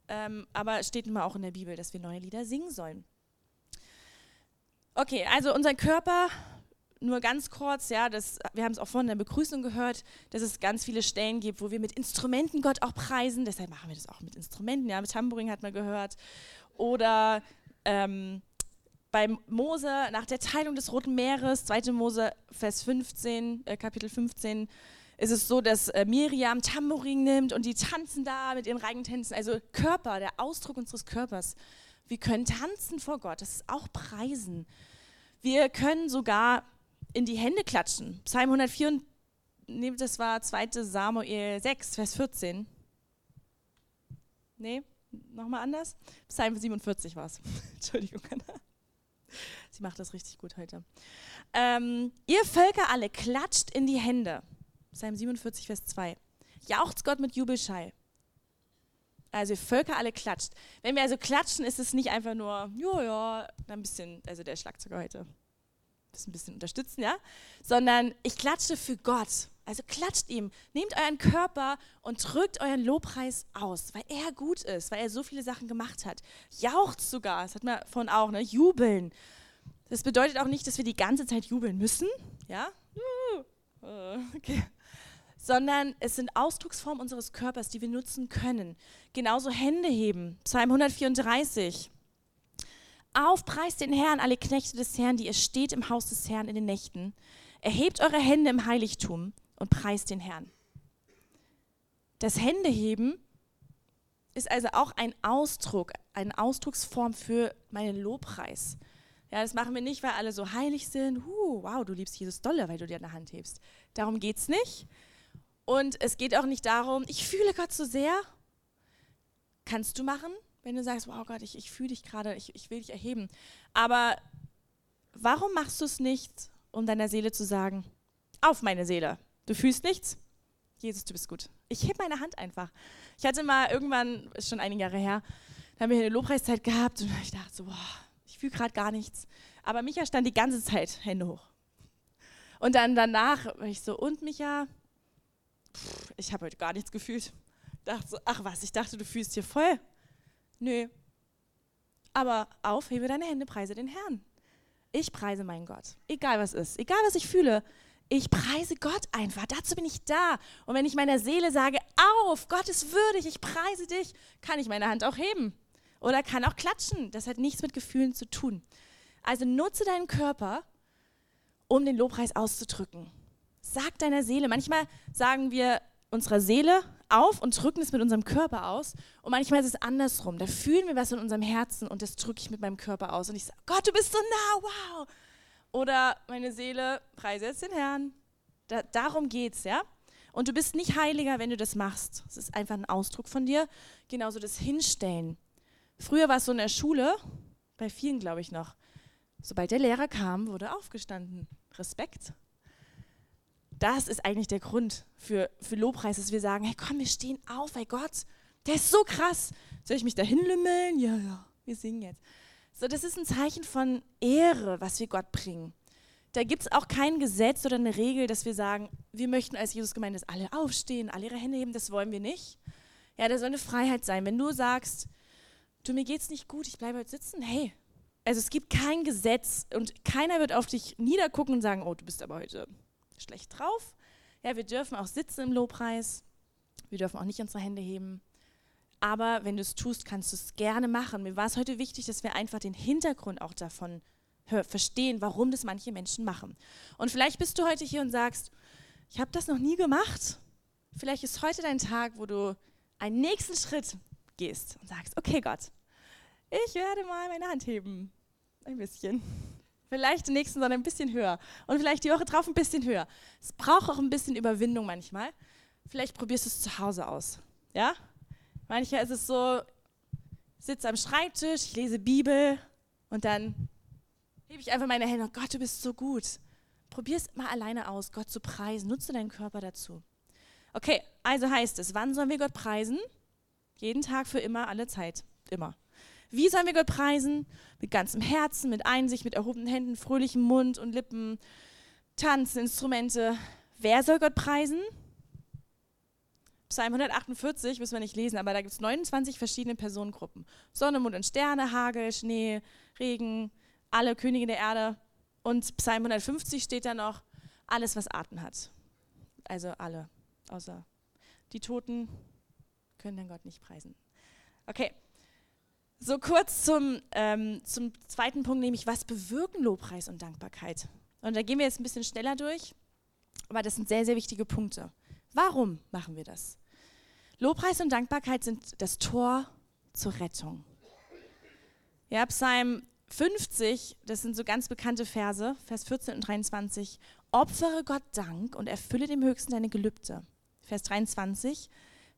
Ähm, aber steht immer auch in der Bibel, dass wir neue Lieder singen sollen. Okay, also unser Körper, nur ganz kurz, ja, das, wir haben es auch vorhin in der Begrüßung gehört, dass es ganz viele Stellen gibt, wo wir mit Instrumenten Gott auch preisen. Deshalb machen wir das auch mit Instrumenten, ja, mit Tambourin hat man gehört. Oder ähm, beim Mose nach der Teilung des Roten Meeres, 2. Mose, Vers 15, äh, Kapitel 15, ist es so, dass äh, Miriam Tambourin nimmt und die tanzen da mit ihren Reigentänzen. Also Körper, der Ausdruck unseres Körpers. Wir können tanzen vor Gott, das ist auch Preisen. Wir können sogar in die Hände klatschen. Psalm 104, das war 2. Samuel 6, Vers 14. Nee, nochmal anders? Psalm 47 war es. Entschuldigung, Anna. Sie macht das richtig gut heute. Ähm, ihr Völker alle klatscht in die Hände. Psalm 47, Vers 2. Jauchzt Gott mit Jubelschall. Also ihr Völker alle klatscht. Wenn wir also klatschen, ist es nicht einfach nur, ja, ja, ein bisschen, also der Schlagzeuger heute, das ein bisschen unterstützen, ja, sondern ich klatsche für Gott. Also klatscht ihm, nehmt euren Körper und drückt euren Lobpreis aus, weil er gut ist, weil er so viele Sachen gemacht hat. Jaucht sogar, das hat man von auch, ne? Jubeln. Das bedeutet auch nicht, dass wir die ganze Zeit jubeln müssen, ja? Okay. Sondern es sind Ausdrucksformen unseres Körpers, die wir nutzen können. Genauso Hände heben. Psalm 134. Aufpreist den Herrn, alle Knechte des Herrn, die ihr steht im Haus des Herrn in den Nächten. Erhebt eure Hände im Heiligtum und preist den Herrn. Das Händeheben ist also auch ein Ausdruck, eine Ausdrucksform für meinen Lobpreis. Ja, das machen wir nicht, weil alle so heilig sind. Huh, wow, du liebst Jesus dolle, weil du dir eine Hand hebst. Darum geht es nicht. Und es geht auch nicht darum, ich fühle Gott so sehr. Kannst du machen, wenn du sagst, wow Gott, ich, ich fühle dich gerade, ich, ich will dich erheben. Aber warum machst du es nicht, um deiner Seele zu sagen, auf meine Seele, du fühlst nichts? Jesus, du bist gut. Ich heb meine Hand einfach. Ich hatte mal irgendwann, ist schon einige Jahre her, da haben wir eine Lobpreiszeit gehabt und ich dachte so, boah, ich fühle gerade gar nichts. Aber Micha stand die ganze Zeit Hände hoch. Und dann danach war ich so, und Micha, Pff, ich habe heute gar nichts gefühlt. Dachte so, ach was, ich dachte, du fühlst hier voll. Nö. Aber auf, hebe deine Hände, preise den Herrn. Ich preise meinen Gott. Egal was ist, egal was ich fühle. Ich preise Gott einfach. Dazu bin ich da. Und wenn ich meiner Seele sage, auf, Gott ist würdig, ich preise dich, kann ich meine Hand auch heben. Oder kann auch klatschen. Das hat nichts mit Gefühlen zu tun. Also nutze deinen Körper, um den Lobpreis auszudrücken. Sag deiner Seele. Manchmal sagen wir unserer Seele auf und drücken es mit unserem Körper aus. Und manchmal ist es andersrum. Da fühlen wir was in unserem Herzen und das drücke ich mit meinem Körper aus. Und ich sage, Gott, du bist so nah, wow. Oder meine Seele, preise jetzt den Herrn. Da, darum geht's, ja. Und du bist nicht heiliger, wenn du das machst. Es ist einfach ein Ausdruck von dir. Genauso das Hinstellen. Früher war es so in der Schule, bei vielen glaube ich noch, sobald der Lehrer kam, wurde aufgestanden. Respekt. Das ist eigentlich der Grund für, für Lobpreis, dass wir sagen, hey komm, wir stehen auf, weil Gott, der ist so krass. Soll ich mich da hinlümmeln? Ja, ja, wir singen jetzt. So, das ist ein Zeichen von Ehre, was wir Gott bringen. Da gibt es auch kein Gesetz oder eine Regel, dass wir sagen, wir möchten als Jesusgemeinde, dass alle aufstehen, alle ihre Hände heben, das wollen wir nicht. Ja, da soll eine Freiheit sein. Wenn du sagst, du, mir geht's nicht gut, ich bleibe heute sitzen, hey, also es gibt kein Gesetz und keiner wird auf dich niedergucken und sagen, oh, du bist aber heute schlecht drauf. Ja, wir dürfen auch sitzen im Lobpreis, wir dürfen auch nicht unsere Hände heben, Aber wenn du es tust, kannst du es gerne machen. Mir war es heute wichtig, dass wir einfach den Hintergrund auch davon verstehen, warum das manche Menschen machen. Und vielleicht bist du heute hier und sagst, ich habe das noch nie gemacht. Vielleicht ist heute dein Tag, wo du einen nächsten Schritt gehst und sagst, okay Gott, ich werde mal meine Hand heben. Ein bisschen. Vielleicht den nächsten, sondern ein bisschen höher. Und vielleicht die Woche drauf ein bisschen höher. Es braucht auch ein bisschen Überwindung manchmal. Vielleicht probierst du es zu Hause aus. Ja? Manchmal ist es so, ich sitze am Schreibtisch, ich lese Bibel und dann hebe ich einfach meine Hände. Oh Gott, du bist so gut. Probier es mal alleine aus, Gott zu preisen. Nutze deinen Körper dazu. Okay, also heißt es, wann sollen wir Gott preisen? Jeden Tag, für immer, alle Zeit. Immer. Wie sollen wir Gott preisen? Mit ganzem Herzen, mit Einsicht, mit erhobenen Händen, fröhlichem Mund und Lippen, Tanzen, Instrumente. Wer soll Gott preisen? Psalm 148 müssen wir nicht lesen, aber da gibt es 29 verschiedene Personengruppen. Sonne, Mond und Sterne, Hagel, Schnee, Regen, alle Könige der Erde. Und Psalm 150 steht da noch, alles, was Atem hat. Also alle, außer die Toten können dann Gott nicht preisen. Okay, so kurz zum, ähm, zum zweiten Punkt, nämlich was bewirken Lobpreis und Dankbarkeit? Und da gehen wir jetzt ein bisschen schneller durch, aber das sind sehr, sehr wichtige Punkte. Warum machen wir das? Lobpreis und Dankbarkeit sind das Tor zur Rettung. Ja, Psalm 50, das sind so ganz bekannte Verse, Vers 14 und 23. Opfere Gott Dank und erfülle dem Höchsten deine Gelübde. Vers 23.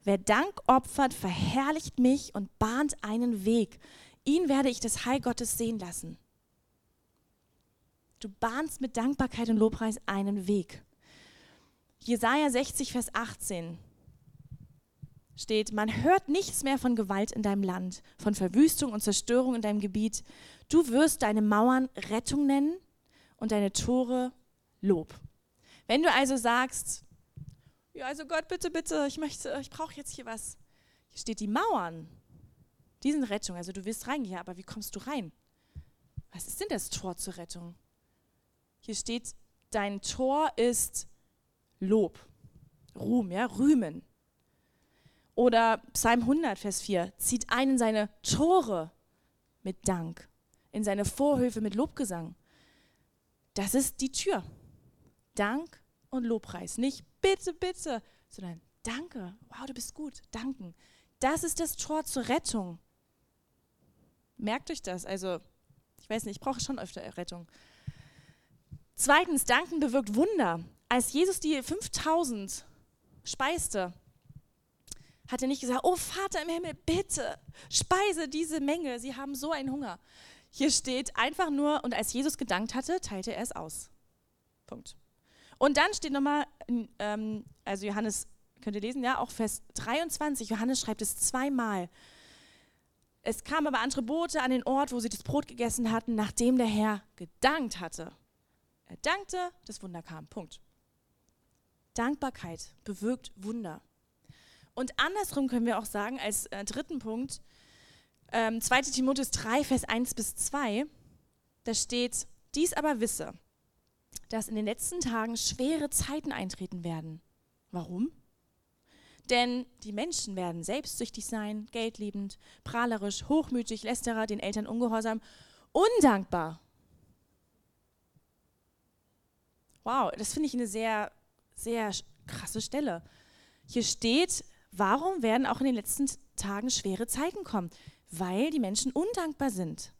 Wer Dank opfert, verherrlicht mich und bahnt einen Weg. Ihn werde ich das Heil Gottes sehen lassen. Du bahnst mit Dankbarkeit und Lobpreis einen Weg. Jesaja 60, Vers 18 steht: Man hört nichts mehr von Gewalt in deinem Land, von Verwüstung und Zerstörung in deinem Gebiet. Du wirst deine Mauern Rettung nennen und deine Tore Lob. Wenn du also sagst, ja, also Gott, bitte, bitte, ich möchte, ich brauche jetzt hier was. Hier steht die Mauern. Die sind Rettung. Also du willst reingehen, aber wie kommst du rein? Was ist denn das Tor zur Rettung? Hier steht, dein Tor ist Lob, Ruhm, ja, Rühmen. Oder Psalm 100, Vers 4, zieht ein in seine Tore mit Dank, in seine Vorhöfe mit Lobgesang. Das ist die Tür. Dank und Lobpreis. Nicht bitte, bitte, sondern danke. Wow, du bist gut. Danken. Das ist das Tor zur Rettung. Merkt euch das. Also, ich weiß nicht, ich brauche schon öfter Rettung. Zweitens, Danken bewirkt Wunder. Als Jesus die 5000 speiste, hat er nicht gesagt, oh Vater im Himmel, bitte, speise diese Menge, sie haben so einen Hunger. Hier steht einfach nur, und als Jesus gedankt hatte, teilte er es aus. Punkt. Und dann steht nochmal, ähm, also Johannes, könnt ihr lesen, ja, auch Vers 23, Johannes schreibt es zweimal. Es kamen aber andere Boote an den Ort, wo sie das Brot gegessen hatten, nachdem der Herr gedankt hatte. Er dankte, das Wunder kam. Punkt. Dankbarkeit bewirkt Wunder. Und andersrum können wir auch sagen, als äh, dritten Punkt, ähm, 2 Timotheus 3, Vers 1 bis 2, da steht, dies aber wisse, dass in den letzten Tagen schwere Zeiten eintreten werden. Warum? Denn die Menschen werden selbstsüchtig sein, geldliebend, prahlerisch, hochmütig, lästerer, den Eltern ungehorsam, undankbar. Wow, das finde ich eine sehr, sehr krasse Stelle. Hier steht, warum werden auch in den letzten Tagen schwere Zeiten kommen? Weil die Menschen undankbar sind.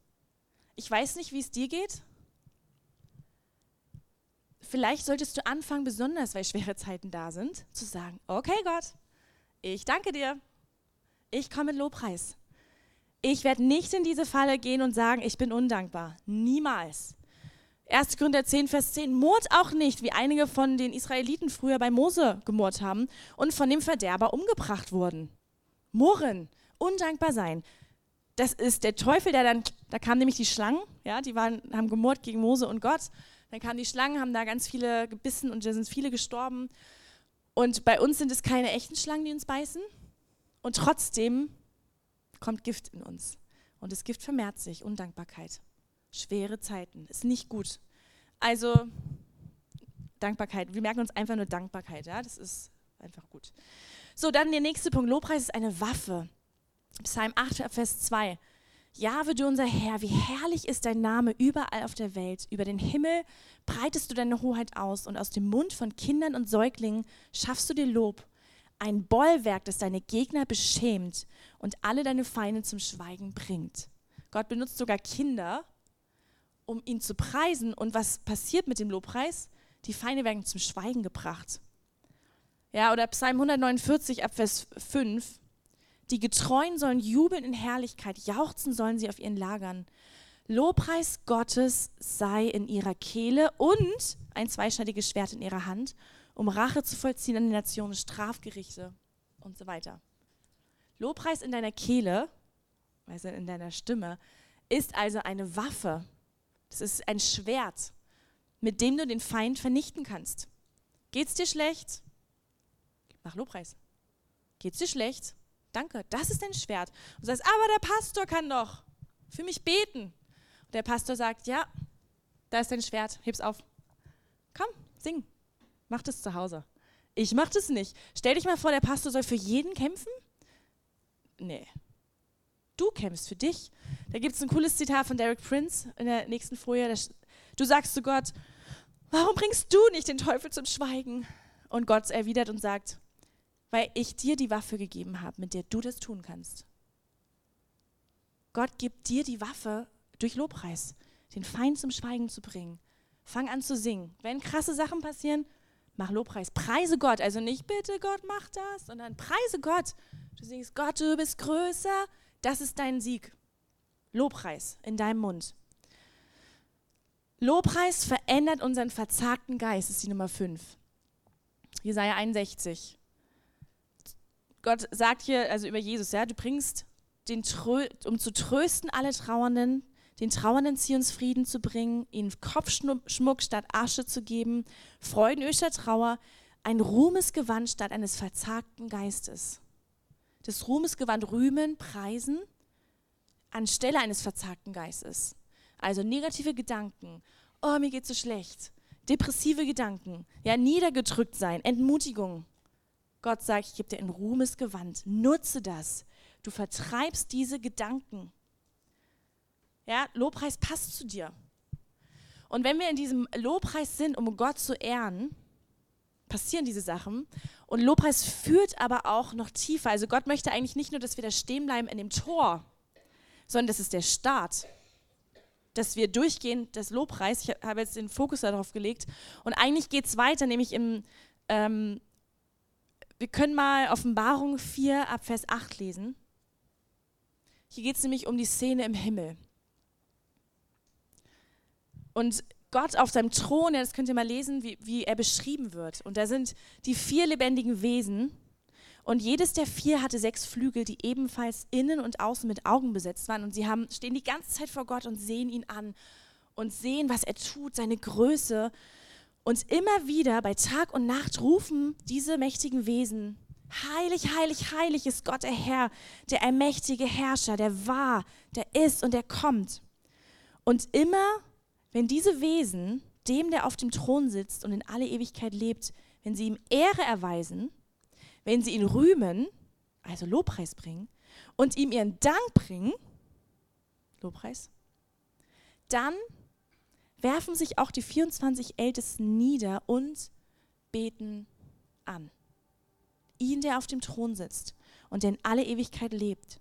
Ich weiß nicht, wie es dir geht vielleicht solltest du anfangen, besonders weil schwere Zeiten da sind, zu sagen, okay Gott, ich danke dir. Ich komme mit Lobpreis. Ich werde nicht in diese Falle gehen und sagen, ich bin undankbar. Niemals. 1. Korinther 10, Vers 10. Murrt auch nicht, wie einige von den Israeliten früher bei Mose gemurrt haben und von dem Verderber umgebracht wurden. Murren, undankbar sein. Das ist der Teufel, der dann, da kamen nämlich die Schlangen, ja, die waren, haben gemurrt gegen Mose und Gott. Dann kamen die Schlangen, haben da ganz viele gebissen und da sind viele gestorben. Und bei uns sind es keine echten Schlangen, die uns beißen. Und trotzdem kommt Gift in uns. Und das Gift vermehrt sich. Undankbarkeit. Schwere Zeiten. Ist nicht gut. Also Dankbarkeit. Wir merken uns einfach nur Dankbarkeit. Ja? Das ist einfach gut. So, dann der nächste Punkt. Lobpreis ist eine Waffe. Psalm 8, Vers 2. Jahwe, du unser Herr, wie herrlich ist dein Name überall auf der Welt. Über den Himmel breitest du deine Hoheit aus und aus dem Mund von Kindern und Säuglingen schaffst du dir Lob. Ein Bollwerk, das deine Gegner beschämt und alle deine Feinde zum Schweigen bringt. Gott benutzt sogar Kinder, um ihn zu preisen. Und was passiert mit dem Lobpreis? Die Feinde werden zum Schweigen gebracht. Ja, oder Psalm 149 ab Vers 5. Die Getreuen sollen jubeln in Herrlichkeit, jauchzen sollen sie auf ihren Lagern. Lobpreis Gottes sei in ihrer Kehle und ein zweischneidiges Schwert in ihrer Hand, um Rache zu vollziehen an den Nationen, Strafgerichte und so weiter. Lobpreis in deiner Kehle, also in deiner Stimme, ist also eine Waffe. Das ist ein Schwert, mit dem du den Feind vernichten kannst. Geht's dir schlecht? Mach Lobpreis. Geht's dir schlecht? Danke, das ist dein Schwert. Und du sagst, aber der Pastor kann doch für mich beten. Und der Pastor sagt, ja, da ist dein Schwert, heb's auf. Komm, sing. Mach das zu Hause. Ich mach das nicht. Stell dich mal vor, der Pastor soll für jeden kämpfen? Nee. Du kämpfst für dich. Da gibt es ein cooles Zitat von Derek Prince in der nächsten Folie. Du sagst zu Gott, warum bringst du nicht den Teufel zum Schweigen? Und Gott erwidert und sagt, weil ich dir die Waffe gegeben habe, mit der du das tun kannst. Gott gibt dir die Waffe durch Lobpreis, den Feind zum Schweigen zu bringen. Fang an zu singen. Wenn krasse Sachen passieren, mach Lobpreis. Preise Gott. Also nicht bitte Gott, mach das, sondern preise Gott. Du singst, Gott, du bist größer. Das ist dein Sieg. Lobpreis in deinem Mund. Lobpreis verändert unseren verzagten Geist, ist die Nummer 5. Jesaja 61. Gott sagt hier, also über Jesus, ja, du bringst den, um zu trösten alle Trauernden, den Trauernden Zionsfrieden zu bringen, ihnen Kopfschmuck statt Asche zu geben, Freudenöl statt Trauer, ein Ruhmesgewand statt eines verzagten Geistes. Das Ruhmesgewand rühmen, preisen, anstelle eines verzagten Geistes. Also negative Gedanken, oh, mir geht so schlecht, depressive Gedanken, ja, niedergedrückt sein, Entmutigung, Gott sagt, ich gebe dir ein Ruhmesgewand. Nutze das. Du vertreibst diese Gedanken. Ja, Lobpreis passt zu dir. Und wenn wir in diesem Lobpreis sind, um Gott zu ehren, passieren diese Sachen. Und Lobpreis führt aber auch noch tiefer. Also Gott möchte eigentlich nicht nur, dass wir da stehen bleiben in dem Tor, sondern das ist der Start. Dass wir durchgehen, das Lobpreis, ich habe jetzt den Fokus darauf gelegt. Und eigentlich geht es weiter, nämlich im ähm, wir können mal Offenbarung 4 ab Vers 8 lesen. Hier geht es nämlich um die Szene im Himmel. Und Gott auf seinem Thron, ja, das könnt ihr mal lesen, wie, wie er beschrieben wird. Und da sind die vier lebendigen Wesen. Und jedes der vier hatte sechs Flügel, die ebenfalls innen und außen mit Augen besetzt waren. Und sie haben, stehen die ganze Zeit vor Gott und sehen ihn an und sehen, was er tut, seine Größe. Und immer wieder bei Tag und Nacht rufen diese mächtigen Wesen, heilig, heilig, heilig ist Gott der Herr, der allmächtige Herrscher, der war, der ist und der kommt. Und immer, wenn diese Wesen dem, der auf dem Thron sitzt und in alle Ewigkeit lebt, wenn sie ihm Ehre erweisen, wenn sie ihn rühmen, also Lobpreis bringen, und ihm ihren Dank bringen, Lobpreis, dann werfen sich auch die 24 Ältesten nieder und beten an. Ihn, der auf dem Thron sitzt und der in alle Ewigkeit lebt.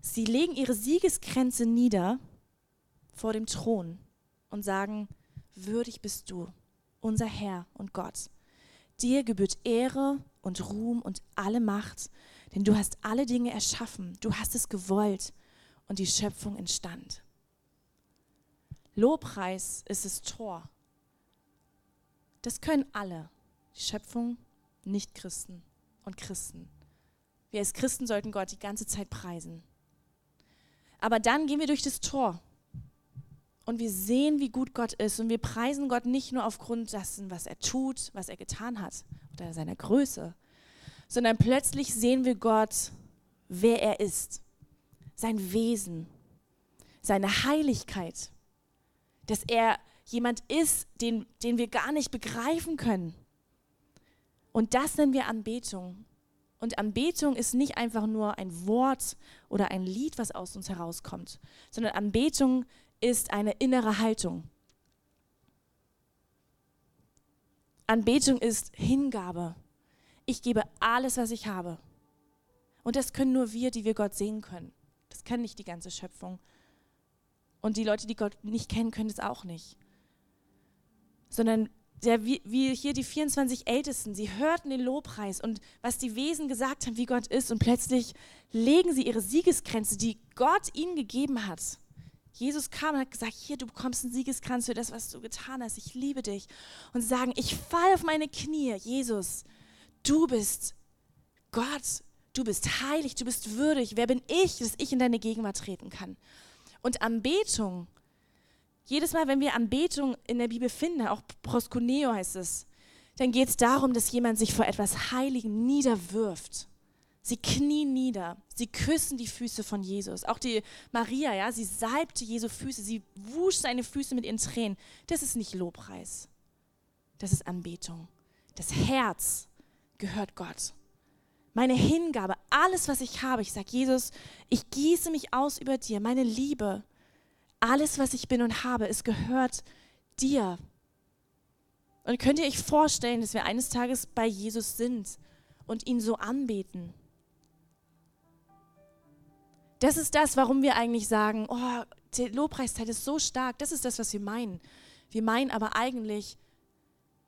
Sie legen ihre Siegeskränze nieder vor dem Thron und sagen, würdig bist du, unser Herr und Gott. Dir gebührt Ehre und Ruhm und alle Macht, denn du hast alle Dinge erschaffen, du hast es gewollt und die Schöpfung entstand. Lobpreis ist das Tor. Das können alle. Die Schöpfung, Nicht-Christen und Christen. Wir als Christen sollten Gott die ganze Zeit preisen. Aber dann gehen wir durch das Tor und wir sehen, wie gut Gott ist und wir preisen Gott nicht nur aufgrund dessen, was er tut, was er getan hat oder seiner Größe, sondern plötzlich sehen wir Gott, wer er ist, sein Wesen, seine Heiligkeit dass er jemand ist, den, den wir gar nicht begreifen können. Und das nennen wir Anbetung. Und Anbetung ist nicht einfach nur ein Wort oder ein Lied, was aus uns herauskommt, sondern Anbetung ist eine innere Haltung. Anbetung ist Hingabe. Ich gebe alles, was ich habe. Und das können nur wir, die wir Gott sehen können. Das kann nicht die ganze Schöpfung. Und die Leute, die Gott nicht kennen, können es auch nicht. Sondern der, wie, wie hier die 24 Ältesten, sie hörten den Lobpreis und was die Wesen gesagt haben, wie Gott ist, und plötzlich legen sie ihre Siegeskränze, die Gott ihnen gegeben hat. Jesus kam und hat gesagt, hier, du bekommst einen Siegeskranz für das, was du getan hast. Ich liebe dich. Und sie sagen, ich falle auf meine Knie. Jesus, du bist Gott. Du bist heilig, du bist würdig. Wer bin ich, dass ich in deine Gegenwart treten kann? Und Anbetung jedes Mal, wenn wir Anbetung in der Bibel finden, auch Proskuneo heißt es, dann geht es darum, dass jemand sich vor etwas Heiligen niederwirft. Sie knien nieder, sie küssen die Füße von Jesus. Auch die Maria, ja, sie salbte Jesu Füße, sie wusch seine Füße mit ihren Tränen. Das ist nicht Lobpreis, das ist Anbetung. Das Herz gehört Gott. Meine Hingabe, alles, was ich habe, ich sage Jesus, ich gieße mich aus über dir, meine Liebe, alles, was ich bin und habe, es gehört dir. Und könnt ihr euch vorstellen, dass wir eines Tages bei Jesus sind und ihn so anbeten? Das ist das, warum wir eigentlich sagen, oh, die Lobpreiszeit ist so stark. Das ist das, was wir meinen. Wir meinen aber eigentlich,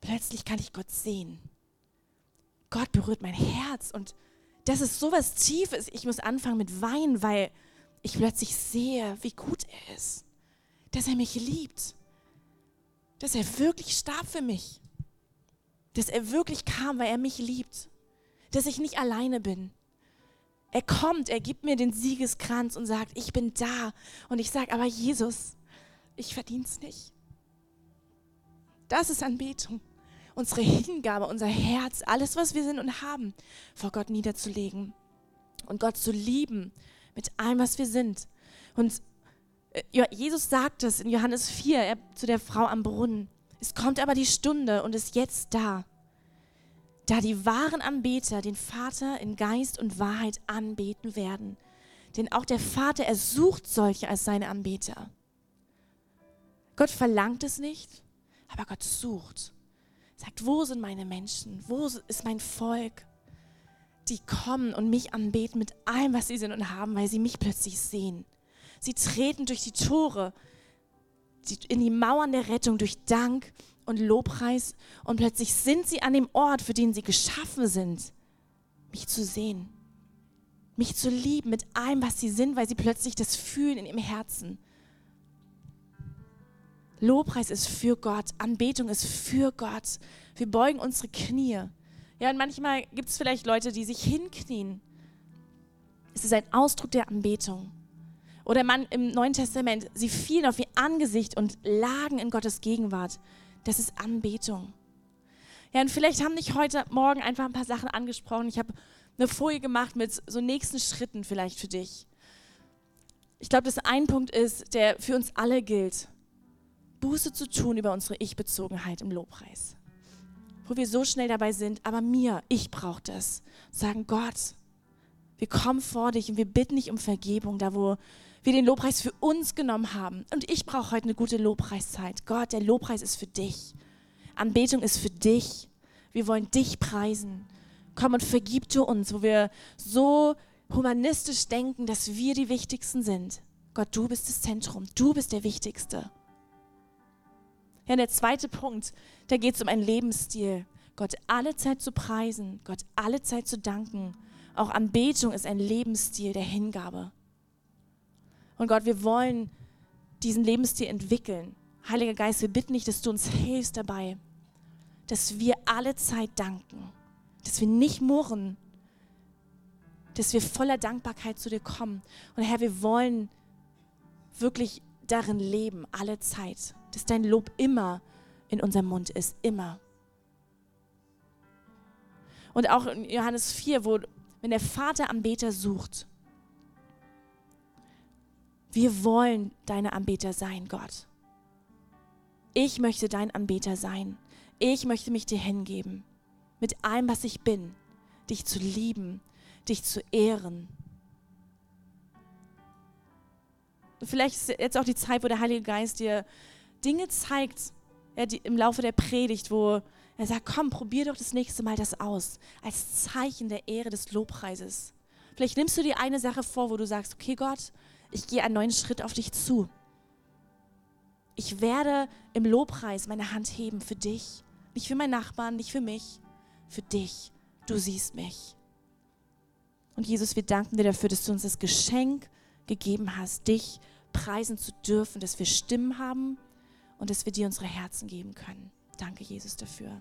plötzlich kann ich Gott sehen. Gott berührt mein Herz und das ist so was Tiefes. Ich muss anfangen mit Weinen, weil ich plötzlich sehe, wie gut er ist, dass er mich liebt, dass er wirklich starb für mich, dass er wirklich kam, weil er mich liebt, dass ich nicht alleine bin. Er kommt, er gibt mir den Siegeskranz und sagt, ich bin da. Und ich sage, aber Jesus, ich verdiene es nicht. Das ist Anbetung. Unsere Hingabe, unser Herz, alles, was wir sind und haben, vor Gott niederzulegen und Gott zu lieben mit allem, was wir sind. Und äh, Jesus sagt es in Johannes 4 er, zu der Frau am Brunnen. Es kommt aber die Stunde und ist jetzt da, da die wahren Anbeter den Vater in Geist und Wahrheit anbeten werden. Denn auch der Vater ersucht solche als seine Anbeter. Gott verlangt es nicht, aber Gott sucht. Sagt, wo sind meine Menschen? Wo ist mein Volk? Die kommen und mich anbeten mit allem, was sie sind und haben, weil sie mich plötzlich sehen. Sie treten durch die Tore in die Mauern der Rettung durch Dank und Lobpreis und plötzlich sind sie an dem Ort, für den sie geschaffen sind, mich zu sehen, mich zu lieben mit allem, was sie sind, weil sie plötzlich das fühlen in ihrem Herzen. Lobpreis ist für Gott, Anbetung ist für Gott. Wir beugen unsere Knie. Ja, und manchmal gibt es vielleicht Leute, die sich hinknien. Es ist ein Ausdruck der Anbetung. Oder man im Neuen Testament, sie fielen auf ihr Angesicht und lagen in Gottes Gegenwart. Das ist Anbetung. Ja, und vielleicht haben dich heute Morgen einfach ein paar Sachen angesprochen. Ich habe eine Folie gemacht mit so nächsten Schritten vielleicht für dich. Ich glaube, dass ein Punkt ist, der für uns alle gilt. Buße zu tun über unsere Ich-Bezogenheit im Lobpreis. Wo wir so schnell dabei sind, aber mir, ich brauche das. Sagen, Gott, wir kommen vor dich und wir bitten dich um Vergebung, da wo wir den Lobpreis für uns genommen haben. Und ich brauche heute eine gute Lobpreiszeit. Gott, der Lobpreis ist für dich. Anbetung ist für dich. Wir wollen dich preisen. Komm und vergib du uns, wo wir so humanistisch denken, dass wir die Wichtigsten sind. Gott, du bist das Zentrum. Du bist der Wichtigste. Ja, der zweite Punkt, da geht es um einen Lebensstil. Gott alle Zeit zu preisen, Gott alle Zeit zu danken. Auch Anbetung ist ein Lebensstil der Hingabe. Und Gott, wir wollen diesen Lebensstil entwickeln. Heiliger Geist, wir bitten dich, dass du uns hilfst dabei, dass wir alle Zeit danken, dass wir nicht murren, dass wir voller Dankbarkeit zu dir kommen. Und Herr, wir wollen wirklich darin leben, alle Zeit, dass dein Lob immer in unserem Mund ist, immer. Und auch in Johannes 4, wo, wenn der Vater Anbeter sucht, wir wollen deine Anbeter sein, Gott. Ich möchte dein Anbeter sein. Ich möchte mich dir hingeben. Mit allem, was ich bin. dich zu lieben, dich zu ehren. Vielleicht ist jetzt auch die Zeit, wo der Heilige Geist dir Dinge zeigt, ja, die, im Laufe der Predigt, wo er sagt, komm, probier doch das nächste Mal das aus, als Zeichen der Ehre des Lobpreises. Vielleicht nimmst du dir eine Sache vor, wo du sagst, okay Gott, ich gehe einen neuen Schritt auf dich zu. Ich werde im Lobpreis meine Hand heben für dich. Nicht für meinen Nachbarn, nicht für mich, für dich. Du siehst mich. Und Jesus, wir danken dir dafür, dass du uns das Geschenk gegeben hast, dich preisen zu dürfen, dass wir Stimmen haben und dass wir dir unsere Herzen geben können. Danke, Jesus, dafür.